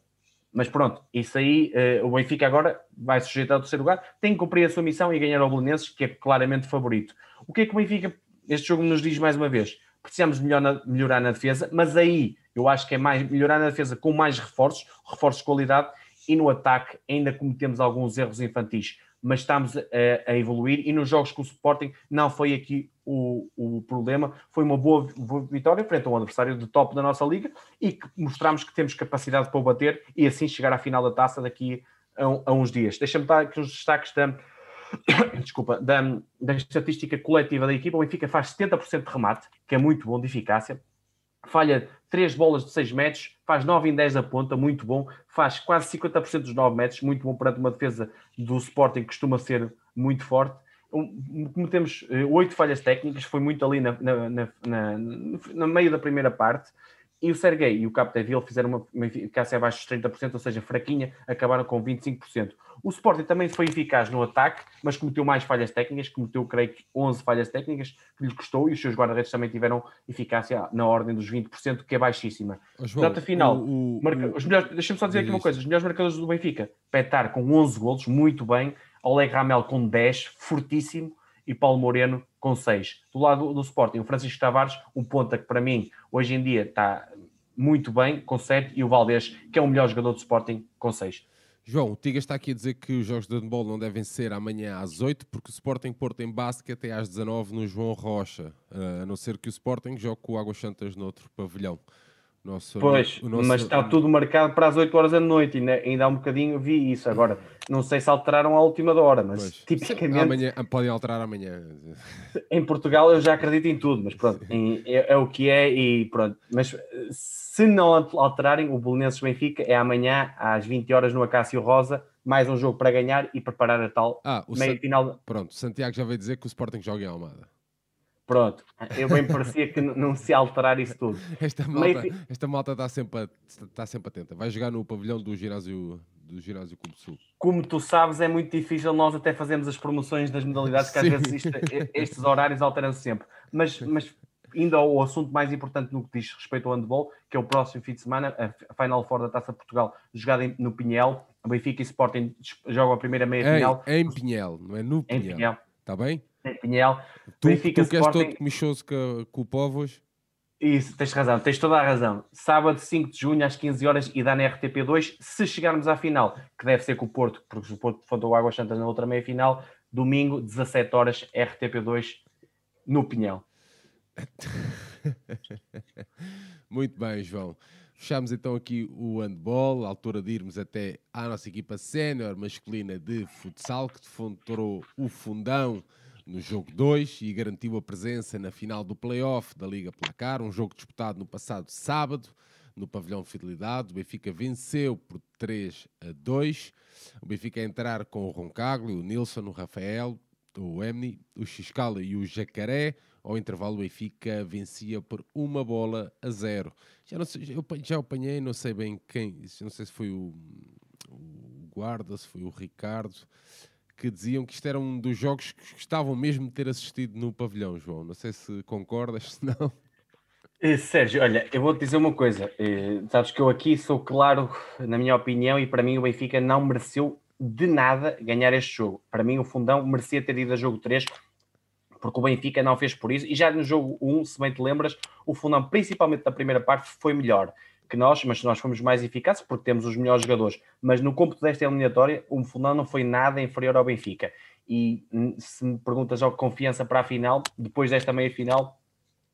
Mas pronto, isso aí, uh, o Benfica agora vai sujeitar ao terceiro lugar, tem que cumprir a sua missão e ganhar ao Belenenses, que é claramente favorito. O que é que o Benfica, este jogo nos diz mais uma vez? Precisamos melhor na, melhorar na defesa, mas aí eu acho que é mais melhorar na defesa com mais reforços, reforços de qualidade, e no ataque ainda cometemos alguns erros infantis, mas estamos a, a, evoluir. E nos jogos com o Sporting não foi aqui o, o problema, foi uma boa, boa, vitória frente a um adversário de top da nossa liga e que mostramos que temos capacidade para o bater e assim chegar à final da taça daqui a, a uns dias. Deixa-me dar aqui os destaques da, desculpa, da, da estatística coletiva da equipa, o Benfica faz 70% de remate, que é muito bom de eficácia, falha 3 bolas de 6 metros, faz 9 em 10 da ponta, muito bom, faz quase 50% dos 9 metros, muito bom perante uma defesa do Sporting que costuma ser muito forte. Cometemos 8 falhas técnicas, foi muito ali na, na, na, na, no meio da primeira parte, e o Sergei e o Capdeville fizeram uma, uma eficácia abaixo dos 30%, ou seja, fraquinha, acabaram com 25%. O Sporting também foi eficaz no ataque, mas cometeu mais falhas técnicas, cometeu, creio que, 11 falhas técnicas, que lhe custou, e os seus guarda-redes também tiveram eficácia na ordem dos 20%, que é baixíssima. João, Data final, o, o, marca, os melhores, deixa-me só dizer aqui uma coisa, os melhores marcadores do Benfica, Petar com 11 golos, muito bem, Oleg Ramel com 10, fortíssimo, e Paulo Moreno com 6. Do lado do Sporting, o Francisco Tavares, um ponta que para mim hoje em dia está muito bem, com 7, e o Valdez, que é o melhor jogador do Sporting, com 6. João, o Tiga está aqui a dizer que os jogos de handball não devem ser amanhã às 8, porque o Sporting Porto em basquete até às 19 no João Rocha, a não ser que o Sporting jogue com o Águas Santas noutro pavilhão. Nosso, pois, nosso... mas está tudo marcado para as 8 horas da noite, ainda, ainda há um bocadinho vi isso. Agora, não sei se alteraram à última hora, mas pois. tipicamente. Amanhã, podem alterar amanhã. Em Portugal eu já acredito em tudo, mas pronto, em, é, é, o que é e pronto. Mas se não alterarem, o Belenenses Benfica é amanhã às 20 horas no Acácio Rosa, mais um jogo para ganhar e preparar a tal ah, meia final. Pronto, Santiago já veio dizer que o Sporting joga em Almada. Pronto, eu bem parecia que não se alterar isso tudo. Esta malta, esta malta está, sempre, está sempre atenta. Vai jogar no pavilhão do ginásio do ginásio Clube Sul. Como tu sabes, é muito difícil nós até fazermos as promoções das modalidades, que às vezes isto, estes horários alteram-se sempre. Mas, mas indo ao assunto mais importante no que diz respeito ao handball, que é o próximo fim de semana, a Final Four da Taça Portugal, jogada no Pinhel. O Benfica e Sporting jogam a primeira meia-final. Em, em Pinhel, não é no Pinhel. Em Pinhel. Está bem? Em Pinhel. Tu, Benfica, tu que és todo comichoso com, com o Povos. Isso, tens razão, tens toda a razão. Sábado 5 de junho às 15 horas e dá na RTP2. Se chegarmos à final, que deve ser com o Porto, porque o Porto defrontou o Águas Santas na outra meia final, domingo 17 horas RTP2 no Pinhel. Muito bem, João. Fechamos então aqui o handball, à altura de irmos até à nossa equipa sénior masculina de futsal, que defrontou o fundão no jogo 2 e garantiu a presença na final do play-off da Liga Placar, um jogo disputado no passado sábado no pavilhão Fidelidade. O Benfica venceu por 3 a 2. O Benfica a entrar com o Roncagli, o Nilson, o Rafael, o Emni, o Xiscala e o Jacaré. Ao intervalo, o Benfica vencia por uma bola a zero. Já, não sei, eu já apanhei, não sei bem quem, não sei se foi o, o guarda, se foi o Ricardo que diziam que isto era um dos jogos que gostavam mesmo de ter assistido no pavilhão, João. Não sei se concordas, se não. Eh, Sérgio, olha, eu vou-te dizer uma coisa. Eh, sabes que eu aqui sou claro na minha opinião e para mim o Benfica não mereceu de nada ganhar este jogo. Para mim o Fundão merecia ter ido a jogo 3 porque o Benfica não fez por isso. E já no jogo 1, se bem te lembras, o Fundão, principalmente na primeira parte, foi melhor que nós, mas nós fomos mais eficazes porque temos os melhores jogadores. Mas no cômputo desta eliminatória, o Fundão não foi nada inferior ao Benfica. E se me perguntas ao confiança para a final, depois desta meia final,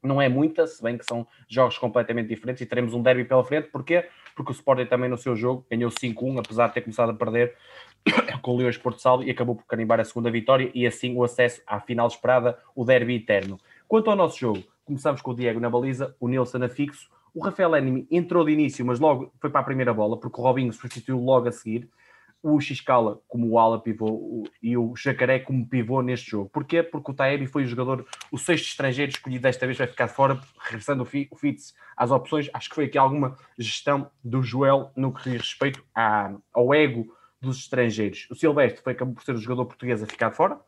não é muita, se bem que são jogos completamente diferentes e teremos um derby pela frente. Porquê? Porque o Sporting também no seu jogo ganhou 5-1, apesar de ter começado a perder com o Leões Porto Salvo e acabou por carimbar a segunda vitória e assim o acesso à final esperada, o derby eterno. Quanto ao nosso jogo, começamos com o Diego na baliza, o Nilson a fixo, o Rafael Enemy entrou de início, mas logo foi para a primeira bola, porque o Robinho substituiu logo a seguir. O Xcala como o ala pivô e o Jacaré como pivô neste jogo. Porquê? Porque o Taebi foi o jogador, o sexto estrangeiro escolhido desta vez vai ficar fora, regressando o Fitz às opções. Acho que foi aqui alguma gestão do Joel no que diz respeito à, ao ego dos estrangeiros. O Silvestre foi acabou por ser o jogador português a ficar fora.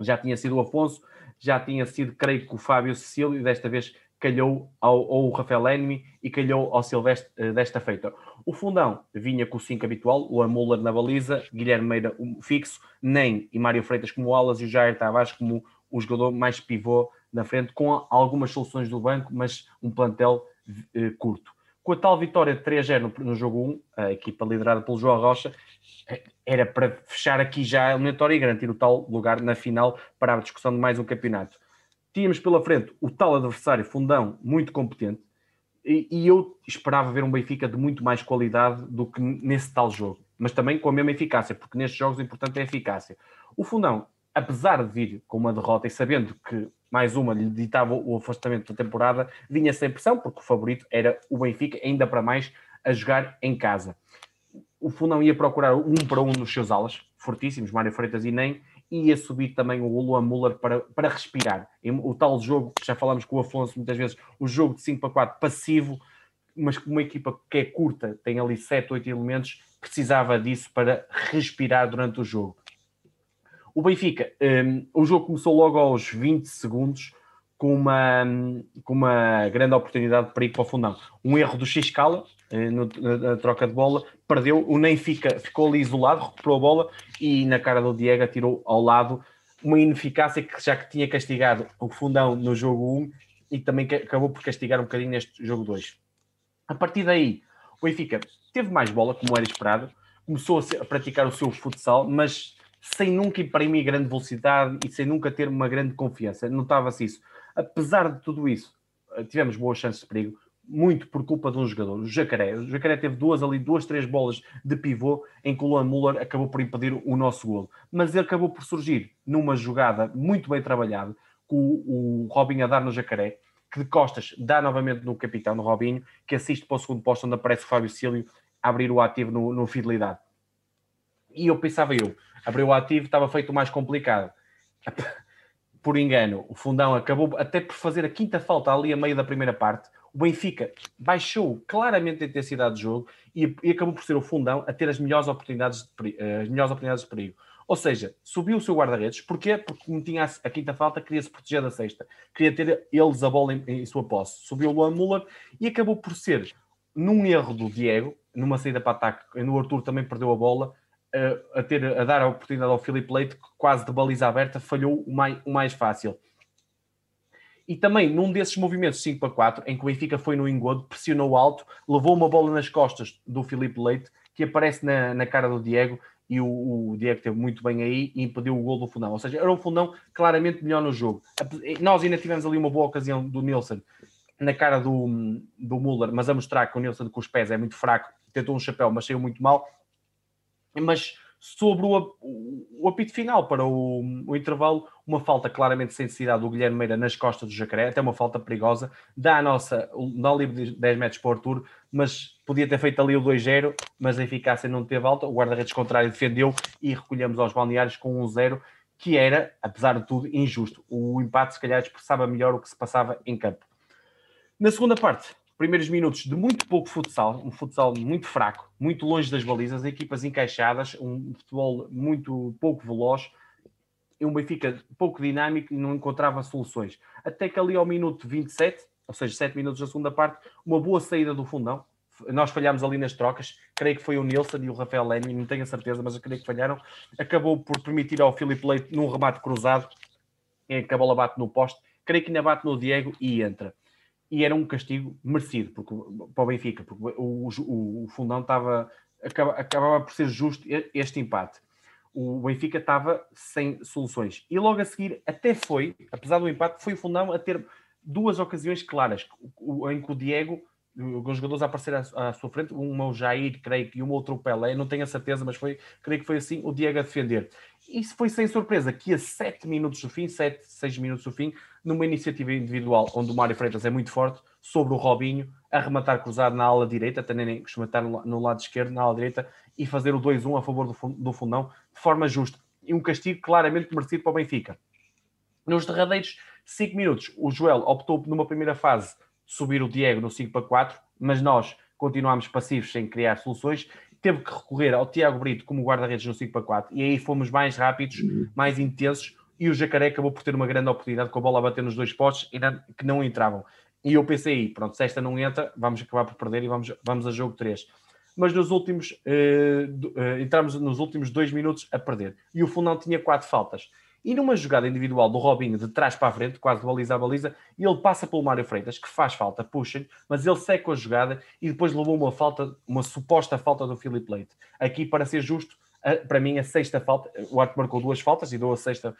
Já tinha sido o Afonso, já tinha sido, creio que o Fábio Cecílio, e desta vez calhou ao, ao Rafael Enemy e calhou ao Silvestre uh, desta feita. O fundão vinha com o 5 habitual, o Amuller na baliza, Guilherme Meira um fixo, Nem e Mário Freitas como alas e o Jair Tavares como o jogador mais pivô na frente, com algumas soluções do banco, mas um plantel uh, curto. Com a tal vitória de 3-0 no, no, jogo 1, a equipa liderada pelo João Rocha, eh, era para fechar aqui já a eliminatória e garantir o tal lugar na final para a discussão de mais um campeonato tínhamos pela frente o tal adversário fundão muito competente e, e, eu esperava ver um Benfica de muito mais qualidade do que nesse tal jogo, mas também com a mesma eficácia, porque nestes jogos o importante é a eficácia. O Fundão, apesar de vir com uma derrota e sabendo que mais uma lhe ditava o afastamento da temporada, vinha sem pressão, porque o favorito era o Benfica, ainda para mais a jogar em casa. O Fundão ia procurar um para um nos seus alas, fortíssimos, Mário Freitas e Nem, ia subir também o Luan Muller para, para respirar. O tal jogo, que já falamos com o Afonso muitas vezes, o jogo de 5 para 4 passivo, mas com uma equipa que é curta, tem ali 7, 8 elementos, precisava disso para respirar durante o jogo. O Benfica, um, o jogo começou logo aos 20 segundos com uma, com uma grande oportunidade de perigo para o fundão. Um erro do X-Cala eh, na, na, troca de bola, perdeu, o Nem fica, ficou ali isolado, recuperou a bola e na cara do Diego atirou ao lado uma ineficácia que já que tinha castigado o fundão no jogo 1 e também acabou por castigar um bocadinho neste jogo 2. A partir daí, o Benfica teve mais bola, como era esperado, começou a praticar o seu futsal, mas sem nunca imprimir grande velocidade e sem nunca ter uma grande confiança. Notava-se isso. Apesar de tudo isso, eh, tivemos boas chances de perigo, muito por culpa de um jogador, o Jacaré. O Jacaré teve duas ali, duas, três bolas de pivô em que o Luan Muller acabou por impedir o nosso golo. Mas ele acabou por surgir numa jogada muito bem trabalhada, com o, Robinho a dar no Jacaré, que de costas dá novamente no capitão, no Robinho, que assiste para o segundo posto onde aparece o Fábio Cílio a abrir o ativo no, no Fidelidade. E eu pensava eu, abriu o ativo, estava feito mais complicado. Por engano, o Fundão acabou até por fazer a quinta falta ali a meio da primeira parte. O Benfica baixou claramente a intensidade do jogo e, e acabou por ser o Fundão a ter as melhores oportunidades de, eh, as melhores oportunidades de perigo. Ou seja, subiu o seu guarda-redes. Porquê? Porque como tinha a, quinta falta, queria se proteger da sexta. Queria ter eles a bola em, em sua posse. Subiu o Luan Muller e acabou por ser, num erro do Diego, numa saída para ataque, no Arthur também perdeu a bola, a, ter, a dar a oportunidade ao Filipe Leite, que quase de baliza aberta falhou o mais, o mais fácil. E também num desses movimentos 5 para 4, em que o Benfica foi no engodo, pressionou alto, levou uma bola nas costas do Filipe Leite, que aparece na, na cara do Diego, e o, o Diego teve muito bem aí e impediu o gol do Fundão. Ou seja, era um Fundão claramente melhor no jogo. Nós ainda tivemos ali uma boa ocasião do Nilsson na cara do, do Muller, mas a mostrar que o Nilsson com os pés é muito fraco, tentou um chapéu, mas saiu muito mal mas sobre o, o, apito final para o, o, intervalo, uma falta claramente sem necessidade do Guilherme Meira nas costas do Jacaré, até uma falta perigosa, dá a nossa, dá livre de 10 metros para o Arthur, mas podia ter feito ali o 2-0, mas a eficácia não teve alta, o guarda-redes contrário defendeu e recolhemos aos balneários com um 0, que era, apesar de tudo, injusto. O empate se calhar expressava melhor o que se passava em campo. Na segunda parte, primeiros minutos de muito pouco futsal, um futsal muito fraco, muito longe das balizas, equipas encaixadas, um futebol muito pouco veloz, um Benfica pouco dinâmico e não encontrava soluções. Até que ali ao minuto 27, ou seja, 7 minutos da segunda parte, uma boa saída do fundão. Nós falhámos ali nas trocas, creio que foi o Nilson e o Rafael Leme, não tenho a certeza, mas eu creio que falharam. Acabou por permitir ao Filipe Leite, num remate cruzado, em que a bola bate no poste, creio que ainda bate no Diego e entra e era um castigo merecido porque, para o Benfica, porque o, o, o fundão estava, acaba, acabava por ser justo este empate. O Benfica estava sem soluções. E logo a seguir, até foi, apesar do empate, foi o fundão a ter duas ocasiões claras, em que o Diego, alguns jogadores a aparecer à, sua frente, uma o Jair, creio que, e um outro o Pelé, não tenho a certeza, mas foi, creio que foi assim, o Diego a defender. Isso foi sem surpresa, que a 7 minutos do fim, 7, 6 minutos do fim, numa iniciativa individual onde o Mário Freitas é muito forte, sobre o Robinho, a rematar cruzado na ala direita, também costuma estar no lado esquerdo, na ala direita, e fazer o 2-1 a favor do fundão, de forma justa. E um castigo claramente merecido para o Benfica. Nos derradeiros 5 minutos, o Joel optou numa primeira fase subir o Diego no 5 para 4, mas nós continuámos passivos sem criar soluções. Teve que recorrer ao Tiago Brito como guarda-redes no 5 para 4, e aí fomos mais rápidos, mais intensos, e o Jacaré acabou por ter uma grande oportunidade com a bola a bater nos dois postes que não entravam. E eu pensei aí, pronto, se esta não entra, vamos acabar por perder e vamos, vamos a jogo 3. Mas nos últimos, uh, uh, entramos nos últimos dois minutos a perder. E o Fundão tinha quatro faltas. E numa jogada individual do Robinho de trás para a frente, quase baliza a baliza, ele passa pelo Mário Freitas, que faz falta, puxa mas ele seca a jogada e depois levou uma falta, uma suposta falta do Filipe Leite. Aqui, para ser justo, para mim, a sexta falta, o Arte marcou duas faltas e deu a sexta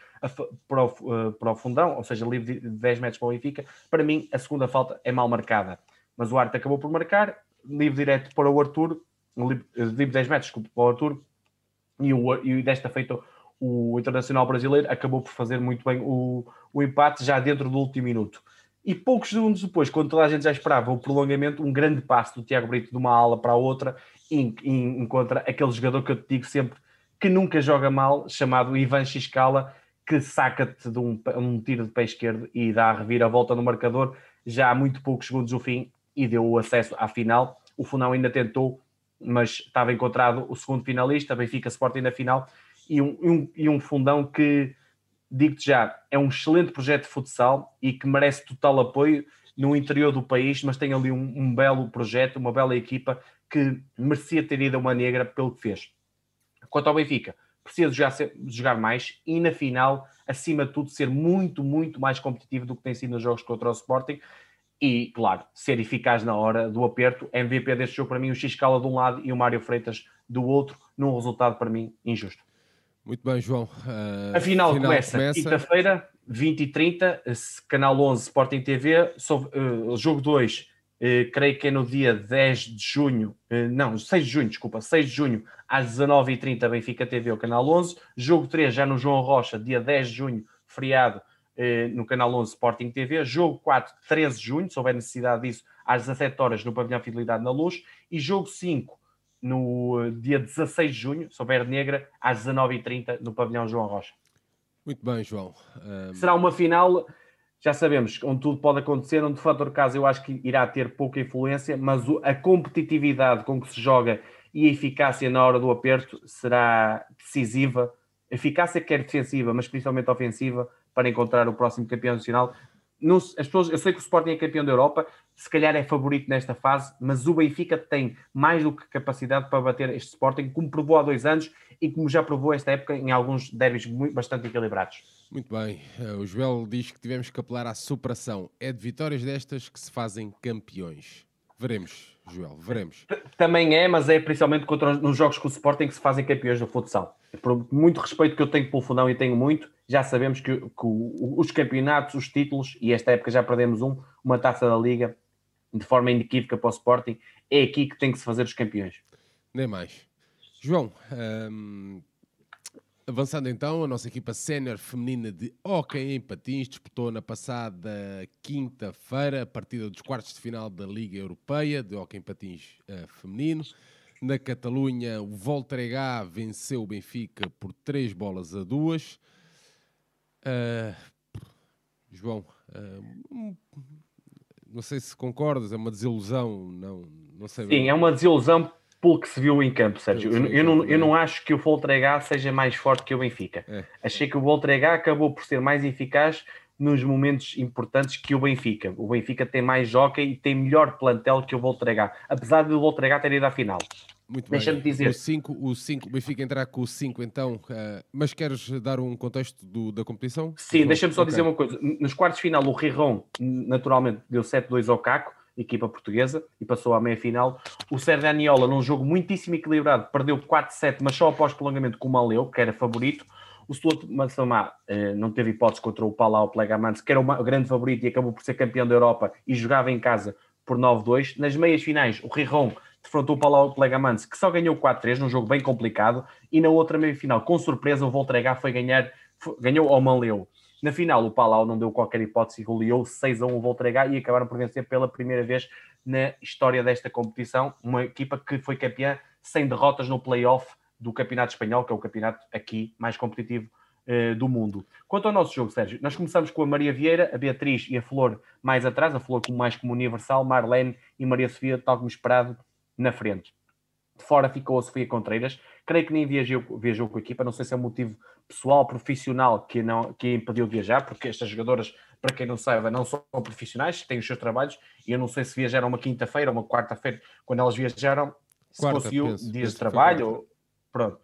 para o, para o fundão, ou seja, livre de 10 metros para o Benfica. Para mim, a segunda falta é mal marcada, mas o Arte acabou por marcar, livre direto para o Arthur, livre de 10 metros para o Arthur, e, o, e desta feita o Internacional Brasileiro acabou por fazer muito bem o, o empate já dentro do último minuto. E poucos segundos depois, quando toda a gente já esperava o prolongamento, um grande passo do Tiago Brito de uma ala para a outra e, encontra aquele jogador que eu te digo sempre que nunca joga mal, chamado Ivan Xiscala, que saca-te de um, um, tiro de pé esquerdo e dá a reviravolta no marcador já há muito poucos segundos do fim e deu o acesso à final. O Funão ainda tentou, mas estava encontrado o segundo finalista, Benfica Sporting na final, e um, um, e um fundão que, digo-te já, é um excelente projeto de futsal e que merece total apoio no interior do país, mas tem ali um, um belo projeto, uma bela equipa que merecia ter ido a uma negra pelo que fez. Quanto ao Benfica, precisa jogar, jogar mais e na final, acima de tudo, ser muito, muito mais competitivo do que tem sido nos jogos contra o Sporting e, claro, ser eficaz na hora do aperto. MVP deste jogo para mim, o X-Cala de um lado e o Mário Freitas do outro, num resultado para mim injusto. Muito bem, João. Uh, a final, final começa, começa... quinta-feira, 20 e 30, canal 11 Sporting TV, uh, jogo 2 Uh, creio que é no dia 10 de junho, uh, não, 6 de junho, desculpa, 6 de junho, às 19h30, Benfica TV, o canal 11. Jogo 3 já no João Rocha, dia 10 de junho, feriado, no canal 11 Sporting TV. Jogo 4, 13 de junho, se houver necessidade disso, às 17 horas no Pavilhão Fidelidade na Luz. E jogo 5, no dia 16 de junho, se houver negra, às 19h30 no Pavilhão João Rocha. Muito bem, João. Um... Será uma final já sabemos onde tudo pode acontecer, onde de fator caso eu acho que irá ter pouca influência, mas a competitividade com que se joga e a eficácia na hora do aperto será decisiva. Eficácia quer defensiva, mas principalmente ofensiva, para encontrar o próximo campeão nacional. Não, as pessoas, eu sei que o Sporting é campeão da Europa, se calhar é favorito nesta fase, mas o Benfica tem mais do que capacidade para bater este Sporting, como provou há dois anos e como já provou esta época em alguns derbys bastante equilibrados. Muito bem. Eh, o Joel diz que tivemos que apelar à superação. É de vitórias destas que se fazem campeões. Veremos, Joel, veremos. Também é, mas é principalmente contra, nos jogos com o Sporting que se fazem campeões do futsal. Por muito respeito que eu tenho pelo fundão e tenho muito, já sabemos que, que os campeonatos, os títulos, e esta época já perdemos um, uma taça da Liga, de forma inequívoca para o Sporting, é aqui que tem que se fazer os campeões. Nem mais. João, hum, Avançando então, a nossa equipa sénior feminina de hóquei em patins disputou na passada quinta-feira a partida dos quartos de final da Liga Europeia de hóquei em patins uh, feminino. Na Catalunha, o Voltregá venceu o Benfica por três bolas a duas. Uh, João, uh, não sei se concordas, é uma desilusão, não, não sei. Sim, bem. é uma desilusão pelo que se viu em campo, Sérgio. Eu, eu, não, eu não acho que o Voltregá seja mais forte que o Benfica. É. Achei que o Voltregá acabou por ser mais eficaz nos momentos importantes que o Benfica. O Benfica tem mais jockey e tem melhor plantel que o Voltregá, apesar de o Voltregá ter ido à final. Muito Deixa-me dizer. O 5, o 5, o Benfica entrar com o 5 então, uh, mas queres dar um contexto do, da competição? Sim, deixa-me só okay. dizer uma coisa. Nos quartos de final, o Riron naturalmente deu 7-2 ao Caco equipa portuguesa, e passou à meia-final. O Sérgio Aniola, num jogo muitíssimo equilibrado, perdeu 4-7, mas só após prolongamento com o Maleu, que era favorito. O Stuart Massamá eh, não teve hipótese contra o Palau Plegamans, que era o grande favorito e acabou por ser campeão da Europa e jogava em casa por 9-2. Nas meias finais, o Riron defrontou o Palau Plegamans, que só ganhou 4-3, num jogo bem complicado. E na outra meia-final, com surpresa, o Voltregá foi ganhar, foi, ganhou ao Maleu. Na final, o Palau não deu qualquer hipótese e goleou 6 a 1 o Voltregá e acabaram por vencer pela primeira vez na história desta competição. Uma equipa que foi campeã sem derrotas no play-off do Campeonato Espanhol, que é o campeonato aqui mais competitivo uh, do mundo. Quanto ao nosso jogo, Sérgio, nós começamos com a Maria Vieira, a Beatriz e a Flor mais atrás, a Flor como mais como universal, Marlene e Maria Sofia, tal como esperado, na frente. De fora ficou a Sofia Contreiras. Creio que nem viajou, viajou com a equipa. Não sei se é um motivo pessoal, profissional que, não, que impediu de viajar, porque estas jogadoras, para quem não saiba, não são profissionais, têm os seus trabalhos. E eu não sei se viajaram uma quinta-feira ou uma quarta-feira. Quando elas viajaram, se Quarta, conseguiu penso, dias de trabalho. Pronto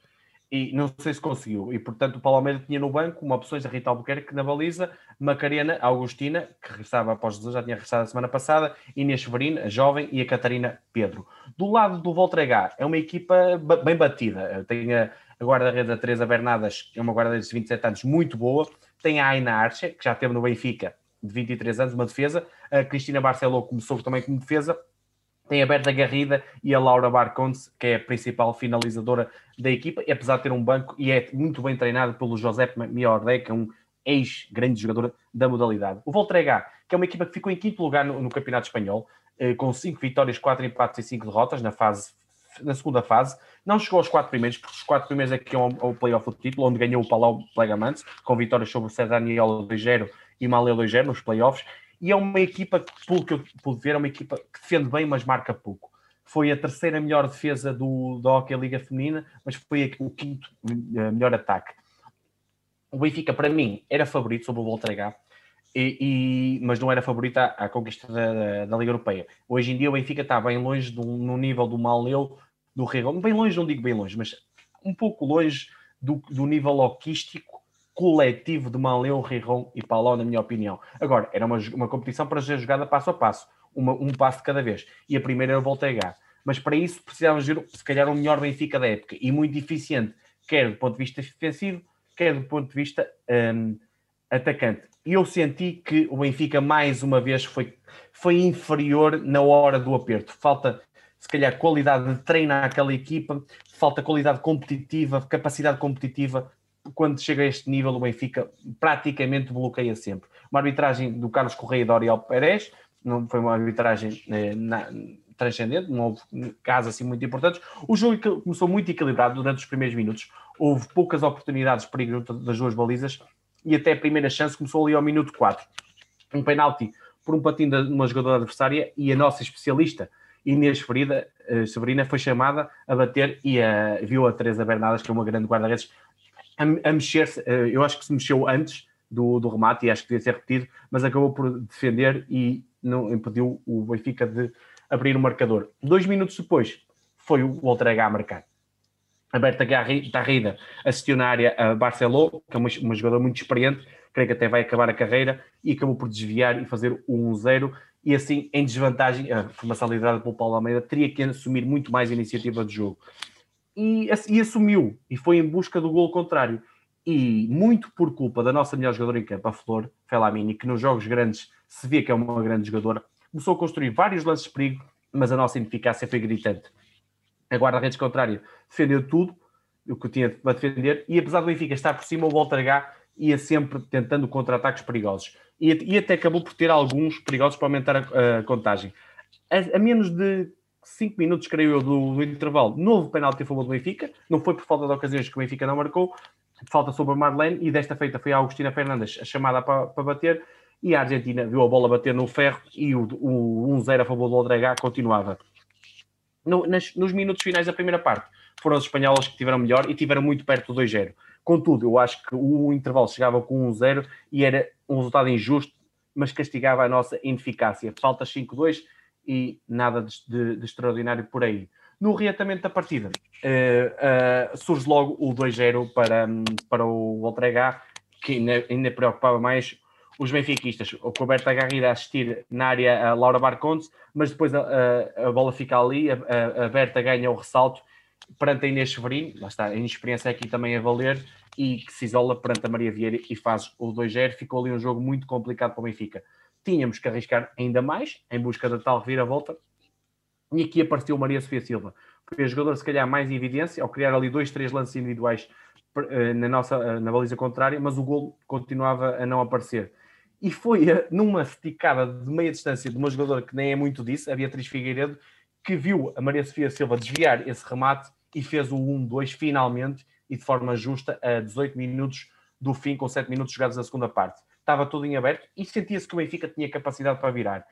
e não sei se conseguiu. E portanto o Paulo Almeida tinha no banco uma opções a Rita Albuquerque na baliza, Macarena Augustina, que regressava após Jesus, já tinha regressado a semana passada, Inês Severino, a jovem, e a Catarina Pedro. Do lado do Voltregá, é uma equipa bem batida. Tem a, a guarda-rede Teresa Bernadas, é uma guarda-rede de 27 anos muito boa. Tem a Aina Arce, que já teve no Benfica, de 23 anos, uma defesa. A Cristina Barceló começou também como defesa. Tem a Berta Garrida e a Laura Barcondes, que é a principal finalizadora da equipa, e apesar de ter um banco e é muito bem treinado pelo José Miordé, que é um ex-grande jogador da modalidade. O Voltrega, que é uma equipa que ficou em quinto lugar no, no Campeonato Espanhol, eh, com cinco vitórias, quatro empates e cinco derrotas na fase na segunda fase, não chegou aos quatro primeiros, porque os quatro primeiros é que iam ao, playoff do título, onde ganhou o Palau Plegamantes, com vitórias sobre o Cedaniel 2-0 e Maleu 2-0 nos playoffs, e é uma equipa, pelo que eu pude ver, é uma equipa que defende bem, mas marca pouco. Foi a terceira melhor defesa do, da Hockey Liga Feminina, mas foi o quinto eh, melhor ataque. O Benfica, para mim, era favorito sobre o Volta e, e, mas não era favorito à, à conquista da, da, Liga Europeia. Hoje em dia o Benfica está bem longe do, no nível do Maleu, do Regon. Bem longe, não digo bem longe, mas um pouco longe do, do nível hoquístico coletivo de Manleu, Riron e Palau, na minha opinião. Agora, era uma, uma competição para ser jogada passo a passo, uma, um passo de cada vez. E a primeira era o Voltega. Mas para isso precisávamos ver, se calhar, o melhor Benfica da época e muito eficiente, quer do ponto de vista defensivo, quer do ponto de vista um, atacante. E eu senti que o Benfica, mais uma vez, foi, foi inferior na hora do aperto. Falta, se calhar, qualidade de treino àquela equipa, falta qualidade competitiva, capacidade competitiva quando chega a este nível, o Benfica praticamente bloqueia sempre. Uma arbitragem do Carlos Correia e do Oriol Pérez, não foi uma arbitragem eh, na, transcendente, não houve casos assim muito importantes. O jogo começou muito equilibrado durante os primeiros minutos, houve poucas oportunidades de perigo das duas balizas e até a primeira chance começou ali ao minuto 4. Um penalti por um patinho de uma jogadora adversária e a nossa especialista, Inês Ferida, uh, Severina, foi chamada a bater e viu a Teresa Bernardas, que é uma grande guarda-redes, a, a mexer-se, eh, eu acho que se mexeu antes do, do remate e acho que devia ser repetido, mas acabou por defender e não impediu o Benfica de abrir o marcador. Dois minutos depois foi o Voltrega a marcar. A Garrida assistiu na área a Barceló, que é uma, uma jogadora muito experiente, creio que até vai acabar a carreira, e acabou por desviar e fazer o 1-0, e assim, em desvantagem, a formação liderada pelo Paulo Almeida teria que assumir muito mais a iniciativa do jogo e, e assumiu e foi em busca do gol contrário. E muito por culpa da nossa melhor jogadora em campo, a Flor Felamini, que nos jogos grandes se vê que é uma grande jogadora, começou a construir vários lances de perigo, mas a nossa ineficácia foi gritante. A guarda-redes contrária defendeu tudo o que tinha para defender, e apesar do Benfica estar por cima, o Walter H ia sempre tentando contra-ataques perigosos. E, e, até acabou por ter alguns perigosos para aumentar a, a contagem. A, a, menos de 5 minutos, creio eu, do, do, intervalo, novo penalti a favor do Benfica. Não foi por falta de ocasiões que o Benfica não marcou, falta sobre a Marlene, e desta feita foi a Agostina Fernandes a chamada para, para bater, e a Argentina viu a bola bater no ferro e o, o 1-0 a favor do Odregá continuava. No, nas, nos minutos finais da primeira parte, foram os espanhóis que tiveram melhor e tiveram muito perto do 2-0. Contudo, eu acho que o intervalo chegava com 1-0 e era um resultado injusto, mas castigava a nossa ineficácia. Falta 5-2 e nada de, de, de extraordinário por aí. No reatamento da partida, uh, uh, surge logo o 2-0 para, para o Voltrega, que ainda, ainda, preocupava mais os benfiquistas. O Roberto Garrida a assistir na área a Laura Barcontes, mas depois a, a, a bola fica ali, a, a, Berta ganha o ressalto perante a Inês Severino, lá está, a inexperiência aqui também a valer, e que se isola perante a Maria Vieira e faz o 2-0. Ficou ali um jogo muito complicado para o Benfica tínhamos que arriscar ainda mais em busca da tal reviravolta. E aqui apareceu Maria Sofia Silva. Foi a jogadora, se calhar, mais em evidência, ao criar ali dois, três lances individuais eh, na, nossa, eh, na baliza contrária, mas o gol continuava a não aparecer. E foi eh, numa esticada de meia distância de uma jogadora que nem é muito disso, a Beatriz Figueiredo, que viu a Maria Sofia Silva desviar esse remate e fez o 1-2 finalmente e de forma justa a 18 minutos do fim, com 7 minutos jogados na segunda parte estava tudo em aberto e sentia-se que o Benfica tinha capacidade para virar.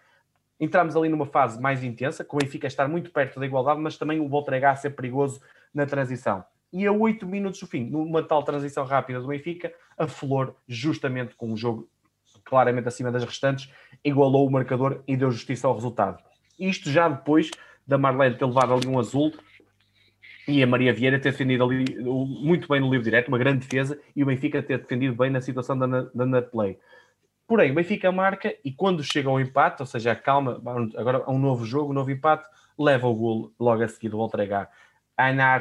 Entramos ali numa fase mais intensa, com o Benfica estar muito perto da igualdade, mas também o Voltregá ser perigoso na transição. E a 8 minutos do fim, numa tal transição rápida do Benfica, a Flor, justamente com o jogo claramente acima das restantes, igualou o marcador e deu justiça ao resultado. Isto já depois da Marlene ter levado ali um azul e a Maria Vieira ter defendido ali muito bem no livro direto, uma grande defesa, e o Benfica ter defendido bem na situação da, da play. Porém, o Benfica marca e quando chega ao empate, ou seja, calma, agora há um novo jogo, um novo empate, leva o gol logo a seguir do Volta A Ana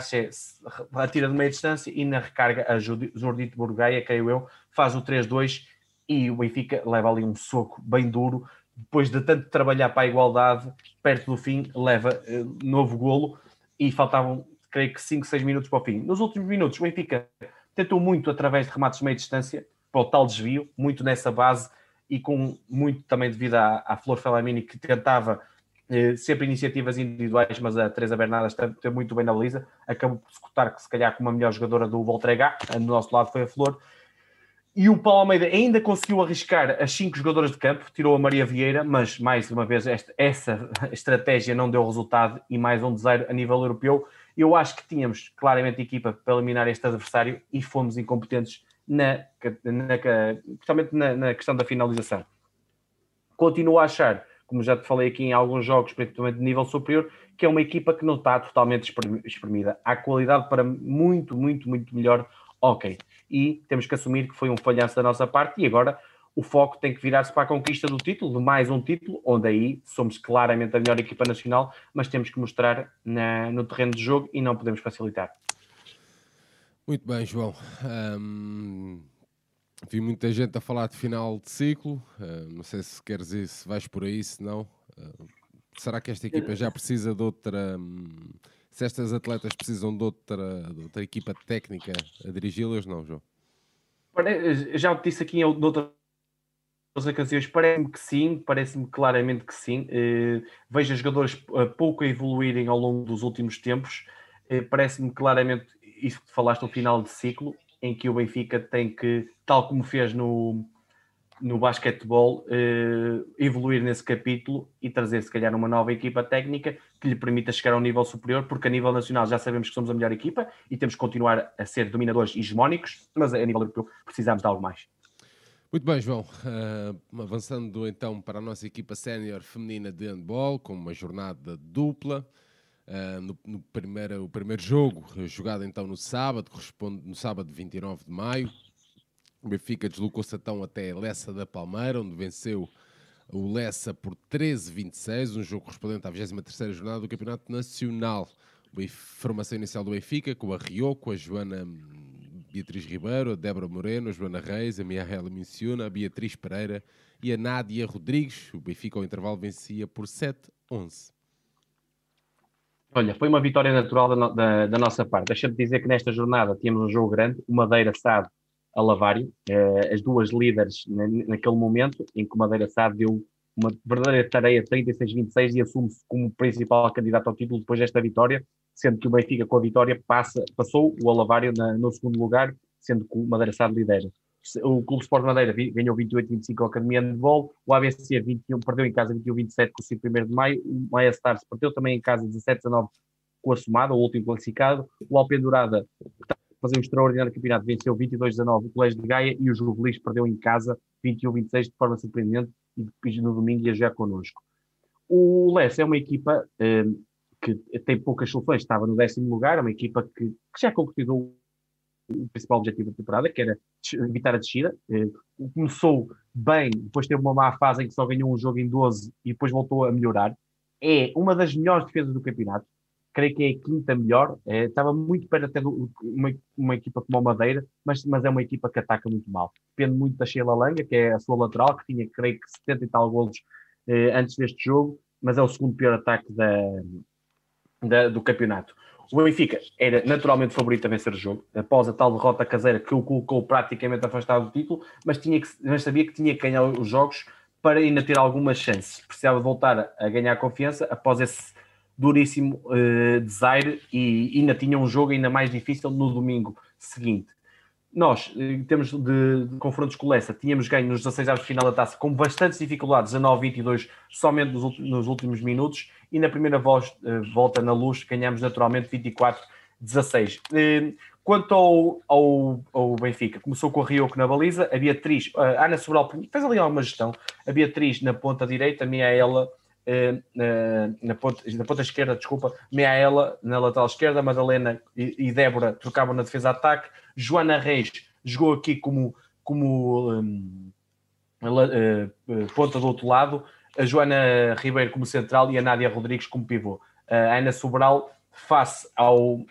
atira de meia distância e na recarga a Jordito Burgaia, creio eu, faz o 3-2 e o Benfica leva ali um soco bem duro depois de tanto trabalhar para a igualdade, perto do fim, leva uh, novo golo e faltavam, creio que 5, 6 minutos para o fim. Nos últimos minutos, o Benfica tentou muito através de remates de meia distância, para o tal desvio, muito nessa base e com muito também devido à, à Flor Felamini que tentava eh, sempre iniciativas individuais, mas a Teresa Bernardas está muito bem na baliza, acabou por se cotar que se calhar como a melhor jogadora do Voltrega, no nosso lado foi a Flor, e o Paulo Almeida ainda conseguiu arriscar as cinco jogadoras de campo, tirou a Maria Vieira, mas mais uma vez esta, essa estratégia não deu resultado e mais um desaire a nível europeu. Eu acho que tínhamos claramente equipa para eliminar este adversário e fomos incompetentes na, na, principalmente na, na questão da finalização. Continuo a achar, como já te falei aqui em alguns jogos, principalmente de nível superior, que é uma equipa que não está totalmente exprimida. Há qualidade para muito, muito, muito melhor. Ok. E temos que assumir que foi um falhanço da nossa parte e agora o foco tem que virar-se para a conquista do título, de mais um título, onde aí somos claramente a melhor equipa nacional, mas temos que mostrar na, no terreno de jogo e não podemos facilitar. Muito bem, João. Um, vi muita gente a falar de final de ciclo. Uh, não sei se queres ir, se vais por aí, se não. Uh, será que esta equipa já precisa de outra. Um, se estas atletas precisam de outra, de outra equipa técnica a dirigi-las, não, João? Já te disse aqui em outras ocasiões, parece-me que sim, parece-me claramente que sim. Uh, vejo jogadores pouco a evoluírem ao longo dos últimos tempos. parece-me claramente isso que falaste no final de ciclo, em que o Benfica tem que, tal como fez no, no basquetebol, eh, evoluir nesse capítulo e trazer, se calhar, uma nova equipa técnica que lhe permita chegar a um nível superior, porque a nível nacional já sabemos que somos a melhor equipa e temos que continuar a ser dominadores hegemónicos, mas a nível europeu precisamos de algo mais. Muito bem, João. Uh, avançando então para a nossa equipa sénior feminina de handball, com uma jornada dupla. Uh, no, no o primeiro jogo, jogado então no sábado, corresponde no sábado 29 de maio. O Benfica deslocou-se então até Lessa da Palmeira, onde venceu o Lessa por 13-26, um jogo correspondente à 23 jornada do Campeonato Nacional. A formação inicial do Benfica, com a Rioco, a Joana Beatriz Ribeiro, a Débora Moreno, a Joana Reis, a Miaela Minciona, a Beatriz Pereira e a Nádia Rodrigues. O Benfica ao intervalo vencia por 7-11. Olha, foi uma vitória natural da, da, da nossa parte. Deixa-me dizer que nesta jornada tínhamos um jogo grande, o Madeira Sade a Lavário, eh, as duas líderes na, naquele momento, em que o Madeira Sade deu uma verdadeira tarefa 36-26 e assume-se como principal candidato ao título depois desta vitória, sendo que o Benfica com a vitória passa, passou o Alavário na, no segundo lugar, sendo que o Madeira Sade lidera o Clube Sport Madeira ganhou 28-25 a Academia de Vol, o ABC 21, perdeu em casa 21-27 com o 5 1 de maio, o Maia Stars perdeu também em casa 17-19 com a Somada, o último classificado, o Alpendurada está a fazer um extraordinário campeonato, venceu 22-19 o Colégio de Gaia e o Juvelis perdeu em casa 21-26 de forma surpreendente e depois no domingo ia já connosco. O Lessa é uma equipa eh, que tem poucas soluções, estava no décimo lugar, é uma equipa que, que já concretizou o principal objetivo da temporada, que era evitar a descida. Eh, começou bem, depois teve uma má fase em que só ganhou um jogo em 12 e depois voltou a melhorar. É uma das melhores defesas do campeonato. Creio que é a quinta melhor. É, estava muito perto até de uma, uma equipa como a Madeira, mas, mas é uma equipa que ataca muito mal. Depende muito da Sheila Langa, que é a sua lateral, que tinha, creio que, 70 e tal golos eh, antes deste jogo, mas é o segundo pior ataque da, da, do campeonato. O Benfica era naturalmente favorito a vencer o jogo, após a tal derrota caseira que o colocou praticamente afastado do título, mas, tinha que, mas sabia que tinha que ganhar os jogos para ainda ter alguma chance. Precisava voltar a ganhar confiança após esse duríssimo uh, desaire e ainda tinha um jogo ainda mais difícil no domingo seguinte. Nós, em termos de, de confrontos com o Lessa, tínhamos ganho nos 16 anos de final da taça com bastantes dificuldades, 19-22, somente nos, nos últimos minutos, e na primeira voz, uh, volta na luz ganhamos naturalmente 24-16. Uh, quanto ao, ao, ao, Benfica, começou com a Rioco na baliza, a Beatriz, a uh, Ana Sobral fez ali alguma gestão, a Beatriz na ponta direita, a Miaela uh, na, na, ponta, na ponta esquerda, desculpa, Miaela na lateral esquerda, Madalena e, e Débora trocavam na defesa-ataque, Joana Reis jogou aqui como, como um, uh, ponta do outro lado, a Joana Ribeiro como central e a Nádia Rodrigues como pivô. A Ana Sobral, face ao,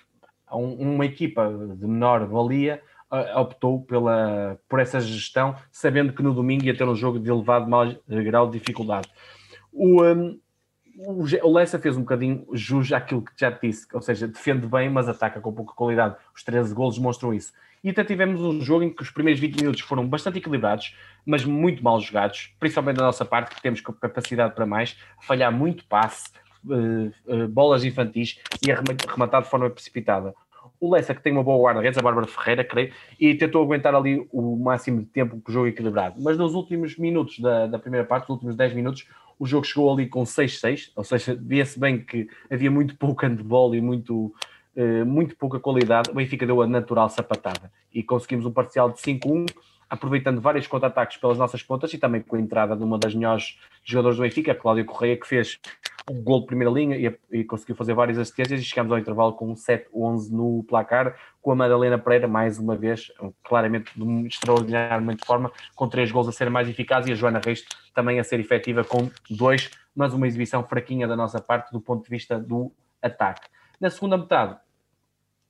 a uma equipa de menor valia, optou pela, por essa gestão, sabendo que no domingo ia ter um jogo de elevado grau de dificuldade. O, um, o Lessa fez um bocadinho jus àquilo que já te disse, ou seja, defende bem, mas ataca com pouca qualidade. Os 13 golos mostram isso. E até tivemos um jogo em que os primeiros 20 minutos foram bastante equilibrados, mas muito mal jogados, principalmente da nossa parte, que temos capacidade para mais, falhar muito passe, uh, uh, bolas infantis e arrematar de forma precipitada. O Lessa, que tem uma boa guarda-redes, a Bárbara Ferreira, creio, e tentou aguentar ali o máximo de tempo que o jogo equilibrado. Mas nos últimos minutos da, da primeira parte, nos últimos 10 minutos, o jogo chegou ali com 6-6, ou seja, via-se bem que havia muito pouco handball e muito, uh, muito pouca qualidade. O Benfica deu a natural sapatada e conseguimos um parcial de 5-1, aproveitando vários contra-ataques pelas nossas pontas e também com a entrada de uma das melhores jogadoras do Benfica, Cláudia Correia, que fez um gol de primeira linha e, e, conseguiu fazer várias assistências e chegamos ao intervalo com 7-11 no placar, com a Madalena Pereira, mais uma vez, claramente de extraordinária forma, com três gols a ser mais eficaz e a Joana Reis também a ser efetiva com dois, mas uma exibição fraquinha da nossa parte do ponto de vista do ataque. Na segunda metade,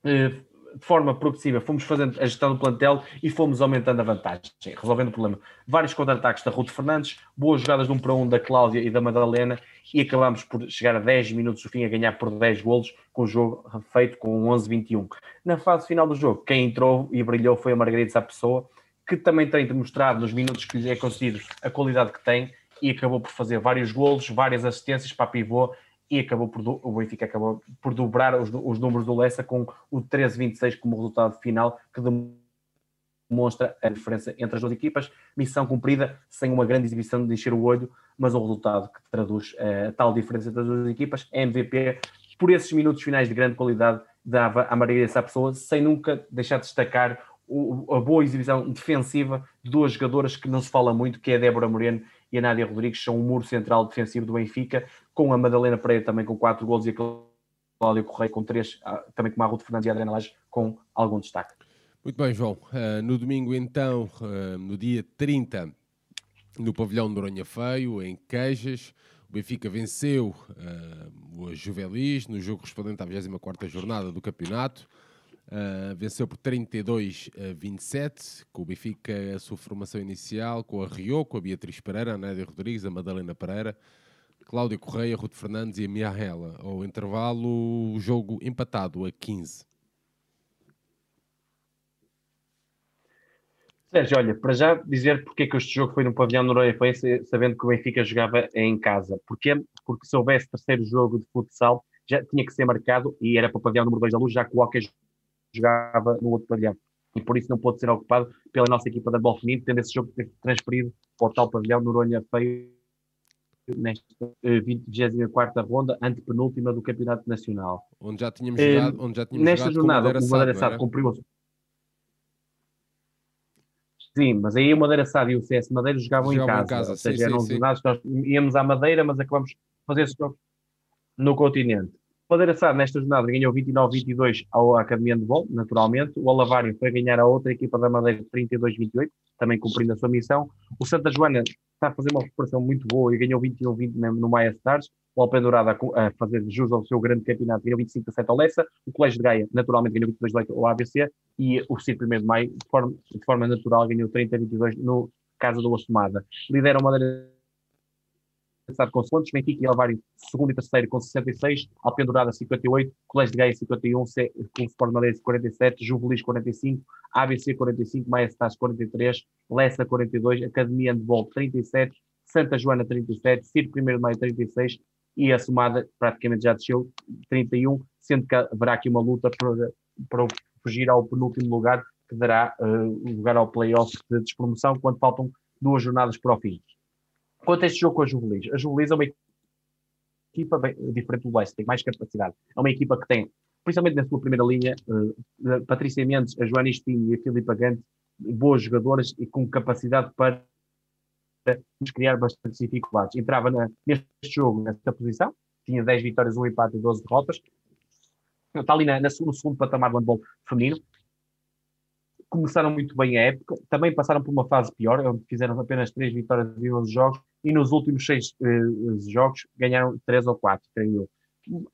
eh, de forma progressiva, fomos fazendo a gestão do plantel e fomos aumentando a vantagem, resolvendo o problema. Vários contra-ataques da Ruth Fernandes, boas jogadas de um para um da Cláudia e da Madalena e acabamos por chegar a 10 minutos do fim a ganhar por 10 golos com o jogo feito com 11-21. Na fase final do jogo, quem entrou e brilhou foi a Margarida Sapessoa, que também tem demonstrado nos minutos que lhe é concedido a qualidade que tem e acabou por fazer vários golos, várias assistências para a pivô e acabou por, o Benfica acabou por dobrar os, os números do Lessa com o 13-26 como resultado final, que demonstra a diferença entre as duas equipas. Missão cumprida, sem uma grande exibição de encher o olho, mas um resultado que traduz eh, a tal diferença entre as duas equipas. MVP, por esses minutos finais de grande qualidade, dava a Maria dessa pessoa, sem nunca deixar de destacar o, a boa exibição defensiva de duas jogadoras que não se fala muito, que é a Débora Moreno e a Nádia Rodrigues, são o muro central defensivo do Benfica, com a Madalena Pereira também com 4 gols e a Cláudia Correia com 3, ah, também com a Ruth Fernandes e a Adriana Lages com algum destaque. Muito bem, João. Uh, no domingo, então, uh, no dia 30, no pavilhão de Noronha Feio, em Queijas, o Benfica venceu uh, o Juvelis no jogo correspondente à 24 jornada do campeonato. Uh, venceu por 32 a 27, com o Benfica a sua formação inicial, com a Rio, com a Beatriz Pereira, a Nédia Rodrigues, a Madalena Pereira, Cláudia Correia, Ruth Fernandes e a Mia Hela. Ao intervalo, o jogo empatado a 15. Sérgio, olha, para já dizer porque é que este jogo foi no pavilhão Noronha foi sabendo que o Benfica jogava em casa. Porquê? Porque se houvesse terceiro jogo de futsal, já tinha que ser marcado e era para o pavilhão número 2 da luz, já que o Hockey jogava no outro pavilhão. E por isso não pôde ser ocupado pela nossa equipa da Ball Feminino, tendo esse jogo transferido para o tal pavilhão Noronha Feio nesta 24 uh, ronda, antepenúltima do Campeonato Nacional. Onde já tínhamos jogado, onde já tínhamos nesta jornada, o Madeira Sado cumpriu Sim, mas aí o Madeira Sado e o CS Madeira jogavam, jogavam em casa. Em casa. Ou seja, sim, eram sim, jornadas que nós íamos à Madeira, mas acabamos de fazer esse jogo no continente. Madeira nesta jornada, ganhou 29-22 à Academia de Bol, naturalmente. O Alavário foi ganhar a outra equipa da Madeira 32-28, também cumprindo a sua missão. O Santa Joana está a fazer uma recuperação muito boa e ganhou 21-20 no Maia Stars. O Alpendurada a, fazer jus ao seu grande campeonato, ganhou 25-7 ao Lessa. O Colégio de Gaia, naturalmente, ganhou 22-8 ao ABC. E o Ciro 1 de Maio, de forma natural, ganhou 30-22 no Casa do Assomada. Lidera o Madeira começar com pontos, Benfica e Alvário segundo e terceiro com 66, Alpendurada 58, Colégio de Gaia 51, C, Clube Sport Madeira 47, Juvelis 45, ABC 45, Maia Stars 43, Lessa 42, Academia Handball 37, Santa Joana 37, Circo 1 de Maio 36 e a somada praticamente já desceu 31, sendo que haverá aqui uma luta para, para fugir ao penúltimo lugar que dará uh, lugar ao play-off de despromoção quando faltam duas jornadas para o fim. Quanto a este jogo com a Juvelis, a Juvelis é uma equipa bem, diferente do Leicester, tem mais capacidade. É uma equipa que tem, principalmente na sua primeira linha, uh, Patrícia Mendes, a Joana Espinho e a Filipe Gante, boas jogadoras e com capacidade para nos criar bastantes dificuldades. Entrava na, neste jogo, nesta posição, tinha 10 vitórias, 1 empate e 12 derrotas. Está ali na, na, no segundo patamar do handball feminino começaram muito bem a época, também passaram por uma fase pior, onde fizeram apenas 3 vitórias em 11 jogos, e nos últimos 6 uh, eh, jogos ganharam 3 ou 4, creio eu.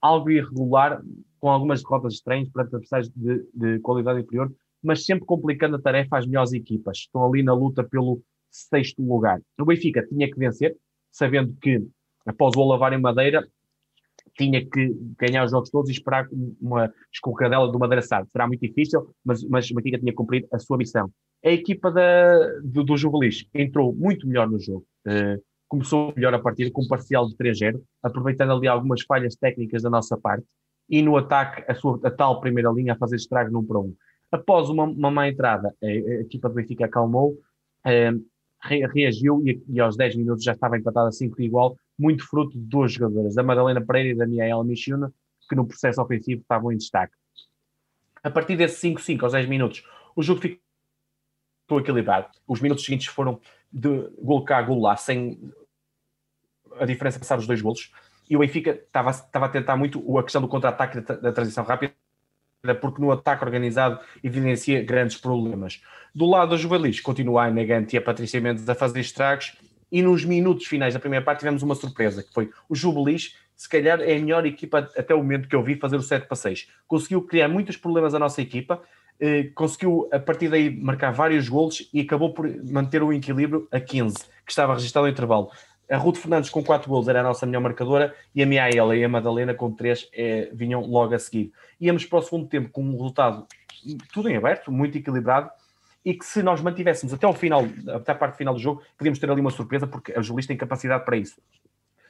Algo irregular, com algumas derrotas estranhas para adversários de, de qualidade inferior, mas sempre complicando a tarefa às melhores equipas. Estão ali na luta pelo sexto lugar. O Benfica tinha que vencer, sabendo que após o Olavar em Madeira tinha que ganhar os jogos todos e esperar uma escorregadela do Madeira. Será muito difícil, mas, mas o Benfica tinha cumprido a sua missão. A equipa da, do, do Juvelis entrou muito melhor no jogo. Uh, começou melhor a partida com um parcial de 3-0, aproveitando ali algumas falhas técnicas da nossa parte e no ataque a, sua, a tal primeira linha a fazer estrago num para um. Após uma, uma má entrada, a, a equipa do Benfica acalmou, eh, re, reagiu e, e, aos 10 minutos já estava empatada 5 igual, muito fruto de duas jogadoras, da Madalena Pereira e da Miaela Michuna, que no processo ofensivo estavam em destaque. A partir desse 5-5 aos 10 minutos, o jogo ficou equilibrado. Os minutos seguintes foram de gol cá, gol lá, sem a diferença passar os dois golos. E o Benfica estava, estava a tentar muito a questão do contra-ataque da, da transição rápida, porque no ataque organizado evidencia grandes problemas. Do lado da Juvelis, continua a Negante e a Patrícia Mendes a fazer estragos, e nos minutos finais da primeira parte tivemos uma surpresa, que foi o Juvelis, se calhar é a melhor equipa até o momento que eu vi fazer o 7 para 6. Conseguiu criar muitos problemas à nossa equipa, eh, conseguiu a partir daí marcar vários golos e acabou por manter o equilíbrio a 15, que estava registrado no intervalo. A Ruth Fernandes com 4 gols era a nossa melhor marcadora e a Miaela e a Madalena com 3 eh, vinham logo a seguir. Íamos para o segundo tempo com um resultado tudo em aberto, muito equilibrado e que se nós mantivéssemos até ao final, até a parte final do jogo, podíamos ter ali uma surpresa porque a Julis tem capacidade para isso.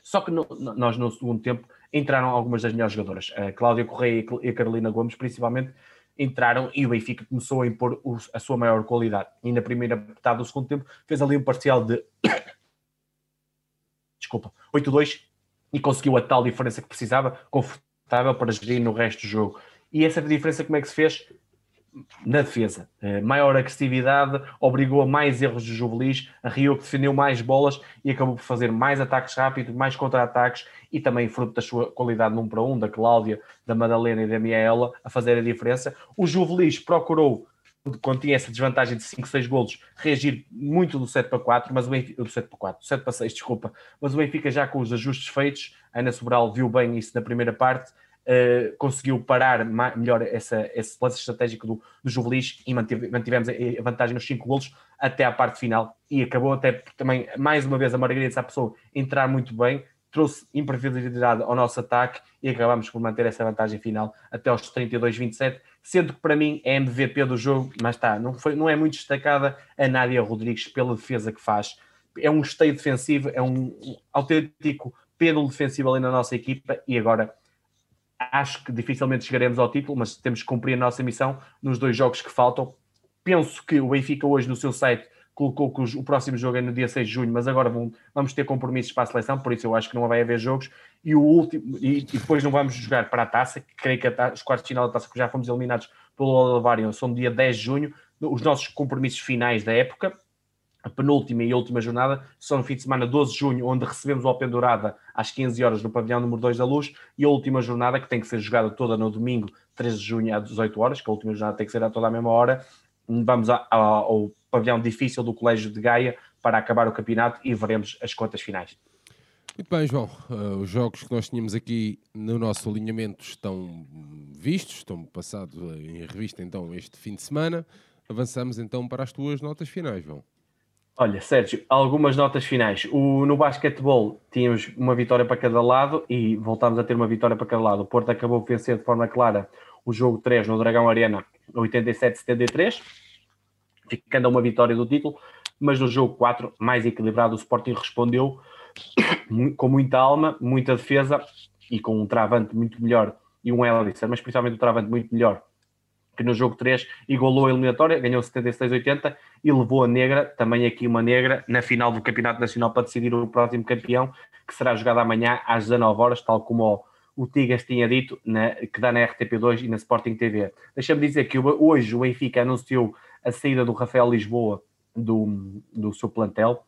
Só que no, nós no segundo tempo entraram algumas das melhores jogadoras. A Cláudia Correia e a Carolina Gomes, principalmente, entraram e o Benfica começou a impor a sua maior qualidade. E na primeira metade do segundo tempo fez ali um parcial de desculpa, 8-2 e conseguiu a tal diferença que precisava, confortável para gerir no resto do jogo. E essa diferença como é que se fez? Na defesa. Uh, maior agressividade, obrigou a mais erros de Juvelis, a Rio que defendeu mais bolas e acabou por fazer mais ataques rápidos, mais contra-ataques e também fruto da sua qualidade num para um, da Cláudia, da Madalena e da Miaela, a fazer a diferença. O Juvelis procurou quando tinha essa desvantagem de 5, 6 golos, reagir muito do 7 para 4, mas o Benfica, do 7 para 4, 7 para 6, desculpa, mas o Benfica já com os ajustes feitos, Ana Sobral viu bem isso na primeira parte, uh, conseguiu parar melhor essa, esse lance estratégico do, do Juvelis e mantivemos a vantagem nos 5 golos até à parte final e acabou até também, mais uma vez, a Margarida Sapessoa entrar muito bem, trouxe imprevisibilidade ao nosso ataque e acabamos por manter essa vantagem final até aos 32-27, sendo que para mim é MVP do jogo, mas está, não, foi, não é muito destacada a Nádia Rodrigues pela defesa que faz. É um esteio defensivo, é um, autêntico pêndulo defensivo ali na nossa equipa e agora acho que dificilmente chegaremos ao título, mas temos que cumprir a nossa missão nos dois jogos que faltam. Penso que o Benfica hoje no seu site colocou que o próximo jogo é no dia 6 de junho, mas agora vamos ter compromissos para a seleção, por isso eu acho que não vai haver jogos. E, o último, e, depois não vamos jogar para a taça, que creio que taça, os quartos de final da taça que já fomos eliminados pelo Olivarion são dia 10 de junho. Os nossos compromissos finais da época, a penúltima e última jornada, são no fim de semana 12 de junho, onde recebemos o Open Dourada às 15 horas no pavilhão número 2 da Luz, e a última jornada, que tem que ser jogada toda no domingo, 13 de junho, às 18 horas, que a última jornada tem que ser a toda a mesma hora. Vamos ao pavilhão difícil do Colégio de Gaia para acabar o campeonato e veremos as contas finais. Muito bem, João. Uh, os jogos que nós tínhamos aqui no nosso alinhamento estão vistos, estão passados em revista então este fim de semana. Avançamos então para as tuas notas finais, João. Olha, Sérgio, algumas notas finais. O, no basquetebol tínhamos uma vitória para cada lado e voltámos a ter uma vitória para cada lado. O Porto acabou por vencer de forma clara o jogo 3 no Dragão Arena 87-73 ficando a uma vitória do título, mas no jogo 4, mais equilibrado, o Sporting respondeu com muita alma, muita defesa e com um travante muito melhor e um Elvis, mas principalmente um travante muito melhor que no jogo 3 igualou a eliminatória, ganhou 76-80 e levou a negra, também aqui uma negra, na final do Campeonato Nacional para decidir o próximo campeão, que será jogado amanhã às 19 horas, tal como o, o Tigas tinha dito, na, que dá na RTP2 e na Sporting TV. Deixa-me dizer que hoje o Benfica anunciou a saída do Rafael Lisboa do, do seu plantel.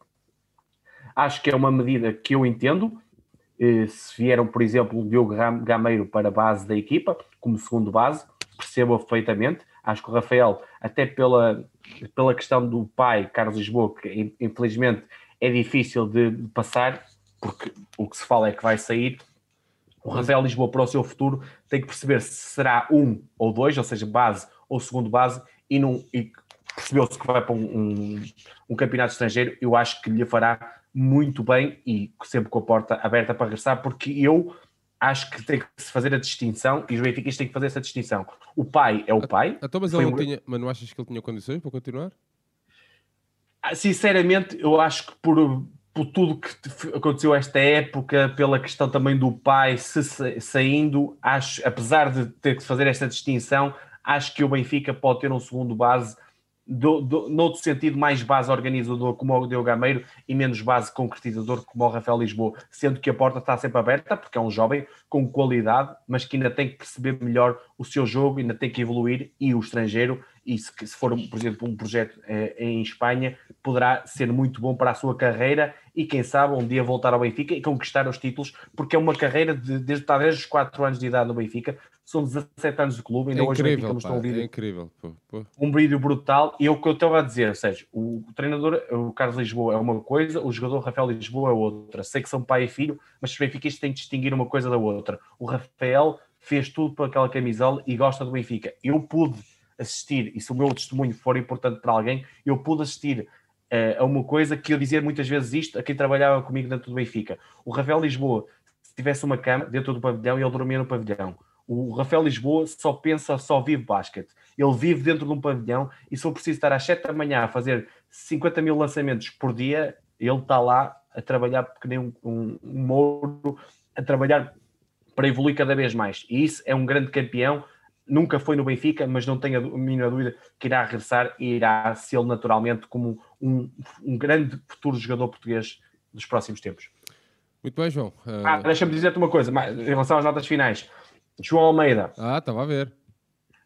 Acho que é uma medida que eu entendo. Eh, se vieram, por exemplo, o Diogo Gameiro para base da equipa, como segundo base, percebo perfeitamente. Acho que o Rafael, até pela, pela questão do pai, Carlos Lisboa, que infelizmente é difícil de passar, porque o que se fala é que vai sair. O Rafael Lisboa, para o seu futuro, tem que perceber se será um ou dois, ou seja, base ou segundo base, e, e percebeu-se que vai para um, um, um, campeonato estrangeiro, eu acho que lhe fará muito bem e sempre com a porta aberta para regressar, porque eu acho que tem que se fazer a distinção e os Benfica têm que fazer essa distinção. O pai é o pai. Então, mas, ele não um... tinha, mas não achas que ele tinha condições para continuar? Ah, sinceramente, eu acho que por, por tudo que aconteceu esta época, pela questão também do pai se, saindo, acho, apesar de ter que fazer esta distinção, acho que o Benfica pode ter um segundo base do, do, noutro sentido, mais base organizador como o Diogo Gameiro e menos base concretizador como o Rafael Lisboa, sendo que a porta está sempre aberta, porque é um jovem com qualidade, mas que ainda tem que perceber melhor o seu jogo, ainda tem que evoluir, e o estrangeiro, e se, se for, por exemplo, um projeto eh, em Espanha, poderá ser muito bom para a sua carreira e quem sabe um dia voltar ao Benfica e conquistar os títulos, porque é uma carreira de, desde talvez os 4 anos de idade no Benfica, são 17 anos de clube, ainda é hoje incrível, o Benfica mostrou um É incrível, pô, pô. um brilho brutal, e é o que eu estava a dizer, ou seja, o treinador, o Carlos Lisboa é uma coisa, o jogador Rafael Lisboa é outra, sei que são pai e filho, mas os benfiquistas têm de distinguir uma coisa da outra, o Rafael fez tudo para aquela camisola e gosta do Benfica, eu pude assistir, e se o meu testemunho for importante para alguém, eu pude assistir uh, a uma coisa que eu dizia muitas vezes isto a quem trabalhava comigo dentro do Benfica. O Rafael Lisboa, se tivesse uma cama dentro do pavilhão, ele dormia no pavilhão. O Rafael Lisboa só pensa, só vive basquete. Ele vive dentro de um pavilhão e se eu preciso estar às 7 da manhã a fazer 50 mil lançamentos por dia, ele está lá a trabalhar porque nem um, um, um mouro, a trabalhar para evoluir cada vez mais. E isso é um grande campeão nunca foi no Benfica, mas não tenho a mínima dúvida que irá regressar e irá ser naturalmente como um, um grande futuro jogador português dos próximos tempos. Muito bem, João. Uh... Ah, deixa-me dizer-te uma coisa, em relação às notas finais. João Almeida. Ah, estava a ver.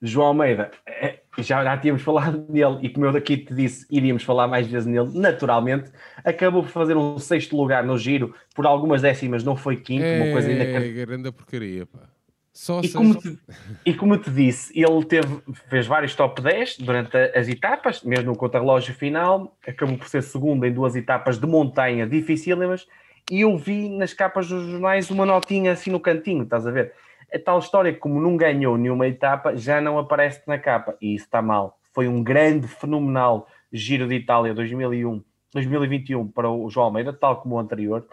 João Almeida, é, já, já tínhamos falado nele e como eu daqui te disse, iríamos falar mais vezes nele, naturalmente, acabou por fazer um sexto lugar no giro, por algumas décimas não foi quinto, é, uma coisa ainda... É, grande porcaria, pá. Só e, como te, e como te disse, ele teve, fez vários top 10 durante as etapas, mesmo no contra-relógio final, acabou por ser segundo em duas etapas de montanha dificílimas, e eu vi nas capas dos jornais uma notinha assim no cantinho, estás a ver? A tal história como não ganhou nenhuma etapa, já não aparece na capa, e isso está mal. Foi um grande, fenomenal Giro de Itália 2001, 2021 para o João Almeida, tal como o anterior,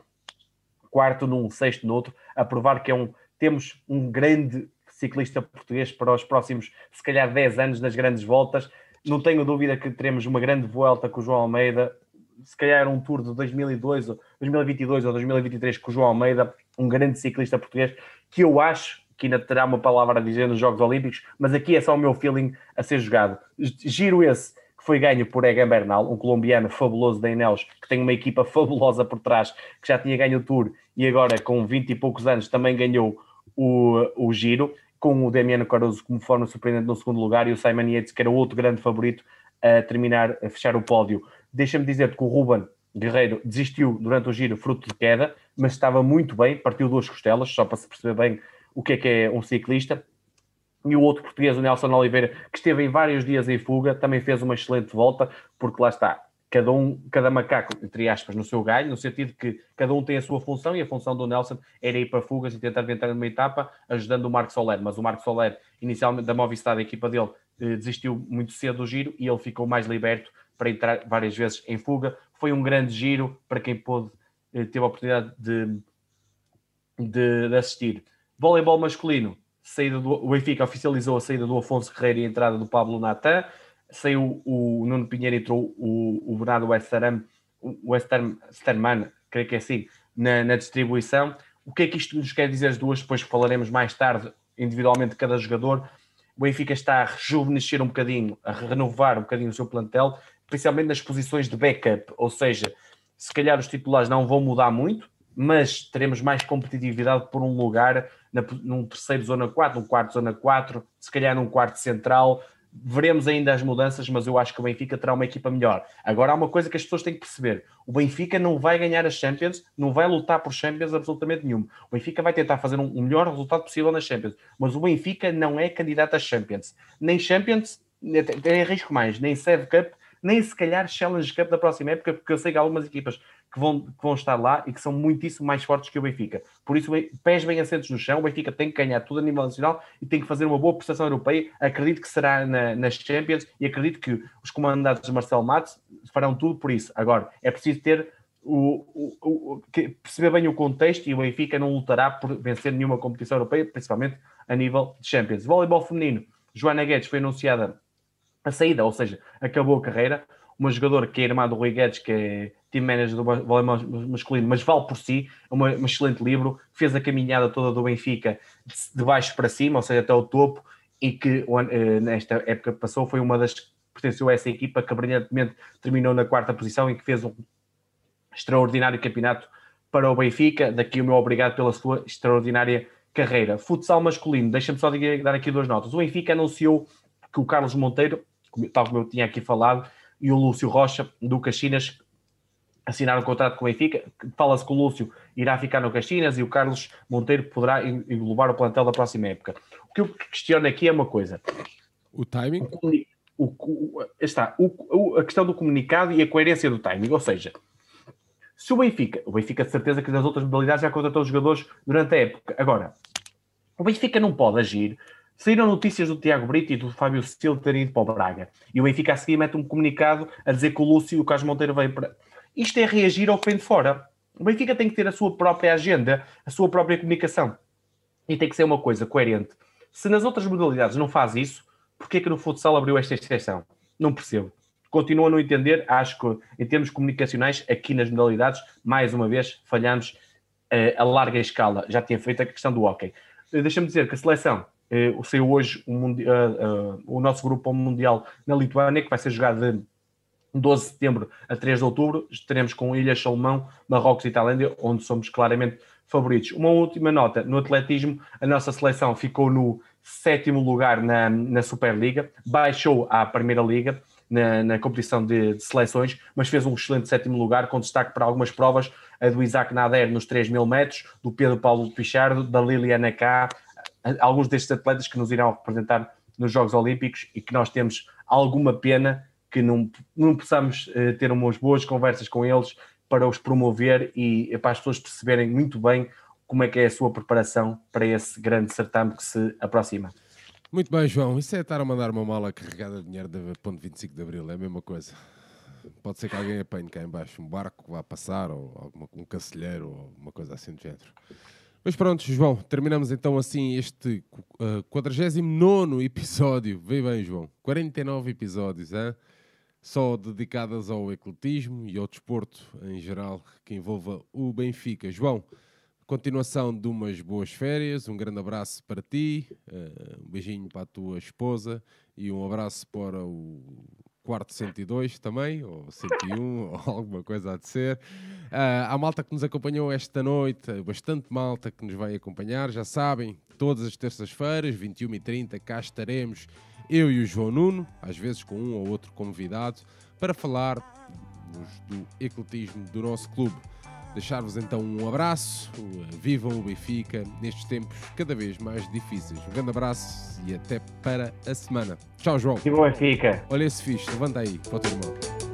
quarto num, sexto no outro, a provar que é um temos um grande ciclista português para os próximos, se calhar, 10 anos nas grandes voltas. Não tenho dúvida que teremos uma grande volta com o João Almeida, se calhar um tour de 2002, 2022 ou 2023 com o João Almeida, um grande ciclista português, que eu acho que ainda terá uma palavra a dizer nos Jogos Olímpicos, mas aqui é só o meu feeling a ser jogado. Giro esse que foi ganho por Egan Bernal, um colombiano fabuloso da Ineos, que tem uma equipa fabulosa por trás, que já tinha ganho o Tour e agora com 20 e poucos anos também ganhou o, o Giro, com o Damiano Caruso como forma surpreendente no segundo lugar e o Simon Yates, que era o outro grande favorito, a terminar, a fechar o pódio. Deixa-me dizer-te que o Ruben Guerreiro desistiu durante o giro fruto de queda, mas estava muito bem, partiu duas costelas, só para se perceber bem o que é que é um ciclista. E o outro português, o Nelson Oliveira, que esteve em vários dias em fuga, também fez uma excelente volta, porque lá está, cada um, cada macaco, entre aspas, no seu galho, no sentido que cada um tem a sua função e a função do Nelson era ir para fugas e tentar entrar numa etapa, ajudando o Marco Soler. Mas o Marco Soler, inicialmente da Movistar, a equipa dele, eh, desistiu muito cedo do giro e ele ficou mais liberto para entrar várias vezes em fuga. Foi um grande giro para quem pôde, eh, teve a oportunidade de, de, de assistir. Voleibol masculino, saída do, o Benfica oficializou a saída do Afonso Guerreiro e a entrada do Pablo Natan saiu o Nuno Pinheiro, entrou o, o Bernardo Westerman, Westerman, creio que é assim, na, na, distribuição. O que é que isto nos quer dizer as duas? Depois falaremos mais tarde individualmente de cada jogador. O Benfica está a rejuvenescer um bocadinho, a renovar um bocadinho o seu plantel, principalmente nas posições de backup, ou seja, se calhar os titulares não vão mudar muito, mas teremos mais competitividade por um lugar na, num terceiro zona 4, num quarto zona 4, se calhar num quarto central, veremos ainda as mudanças, mas eu acho que o Benfica terá uma equipa melhor. Agora há uma coisa que as pessoas têm que perceber: o Benfica não vai ganhar as Champions, não vai lutar por Champions absolutamente nenhum. O Benfica vai tentar fazer um, o melhor resultado possível nas Champions, mas o Benfica não é candidato a Champions. Nem Champions, tem risco mais, nem Save Cup, nem se calhar Challenge Cup da próxima época, porque eu sei que algumas equipas que vão, que vão estar lá e que são muitíssimo mais fortes que o Benfica. Por isso, pés bem assentos no chão, o Benfica tem que ganhar tudo a nível nacional e tem que fazer uma boa prestação europeia. Acredito que será na, nas Champions e acredito que os comandados de Marcelo Matos farão tudo por isso. Agora, é preciso ter o, o, o, perceber bem o contexto e o Benfica não lutará por vencer nenhuma competição europeia, principalmente a nível de Champions. Voleibol feminino, Joana Guedes foi anunciada a saída, ou seja, acabou a carreira. Uma jogadora que é irmã do Rui Guedes, que é team manager do voleibol masculino, mas vale por si, é um excelente livro, fez a caminhada toda do Benfica de baixo para cima, ou seja, até o topo, e que eh, nesta época passou, foi uma das que pertenceu a essa equipa que brilhantemente terminou na quarta posição e que fez um extraordinário campeonato para o Benfica. Daqui o meu obrigado pela sua extraordinária carreira. Futsal masculino, deixa-me só dar aqui duas notas. O Benfica anunciou que o Carlos Monteiro, tal como eu tinha aqui falado, e o Lúcio Rocha, do Caxinas, assinaram um contrato com o Benfica. Fala-se que o Lúcio irá ficar no Caxinas e o Carlos Monteiro poderá englobar o plantel da próxima época. O que eu questiono aqui é uma coisa. O timing? O, o, está, o, a questão do comunicado e a coerência do timing. Ou seja, se o Benfica, o Benfica de certeza que nas outras modalidades já contratou os jogadores durante a época. Agora, o Benfica não pode agir. Saíram notícias do Tiago Brito e do Fábio Silva terem ido para o Braga. E o Benfica a seguir mete um comunicado a dizer que o Lúcio e o Carlos Monteiro vêm para. Isto é reagir ao que vem de fora. O Benfica tem que ter a sua própria agenda, a sua própria comunicação. E tem que ser uma coisa coerente. Se nas outras modalidades não faz isso, porquê que no futsal abriu esta exceção? Não percebo. Continuo a não entender. Acho que, em termos comunicacionais, aqui nas modalidades, mais uma vez, falhamos uh, a larga escala. Já tinha feito a questão do hockey. Uh, Deixa-me dizer que a seleção uh, saiu hoje uh, o nosso grupo ao Mundial na Lituânia, que vai ser jogado de 12 de setembro a 3 de outubro. Estaremos com Ilha Salomão, Marrocos e Tailândia, onde somos claramente favoritos. Uma última nota: no atletismo, a nossa seleção ficou no sétimo lugar na, na Superliga, baixou à Primeira Liga na, na competição de, de, seleções, mas fez um excelente sétimo lugar, com destaque para algumas provas, a do Isaac Nader nos 3 mil metros, do Pedro Paulo Pichardo, da Liliana K, alguns destes atletas que nos irão representar nos Jogos Olímpicos e que nós temos alguma pena que não, não possamos uh, ter umas boas conversas com eles para os promover e para as pessoas perceberem muito bem como é que é a sua preparação para esse grande certame que se aproxima. Muito bem, João. Isso é estar a mandar uma mala carregada de dinheiro da ponto 25 de Abril, é a mesma coisa. Pode ser que alguém apanhe cá embaixo um barco que vá passar, ou alguma, um cancelheiro, ou uma coisa assim do género. Mas pronto, João, terminamos então assim este uh, 49 episódio. Vê bem, João, 49 episódios, hein? só dedicadas ao ecletismo e ao desporto em geral que envolva o Benfica. João, Continuação de umas boas férias, um grande abraço para ti, uh, um beijinho para a tua esposa e um abraço para o quarto 102 também, ou 101, ou alguma coisa a de ser. Uh, a malta que nos acompanhou esta noite, bastante malta que nos vai acompanhar, já sabem, todas as terças-feiras, 21h30, cá estaremos eu e o João Nuno, às vezes com um ou outro convidado, para falar do ecletismo do nosso clube. Deixar-vos então um abraço, vivam o Benfica nestes tempos cada vez mais difíceis. Um grande abraço e até para a semana. Tchau, João. Viva o Benfica. Olha esse fixe, levanta aí para o teu irmão.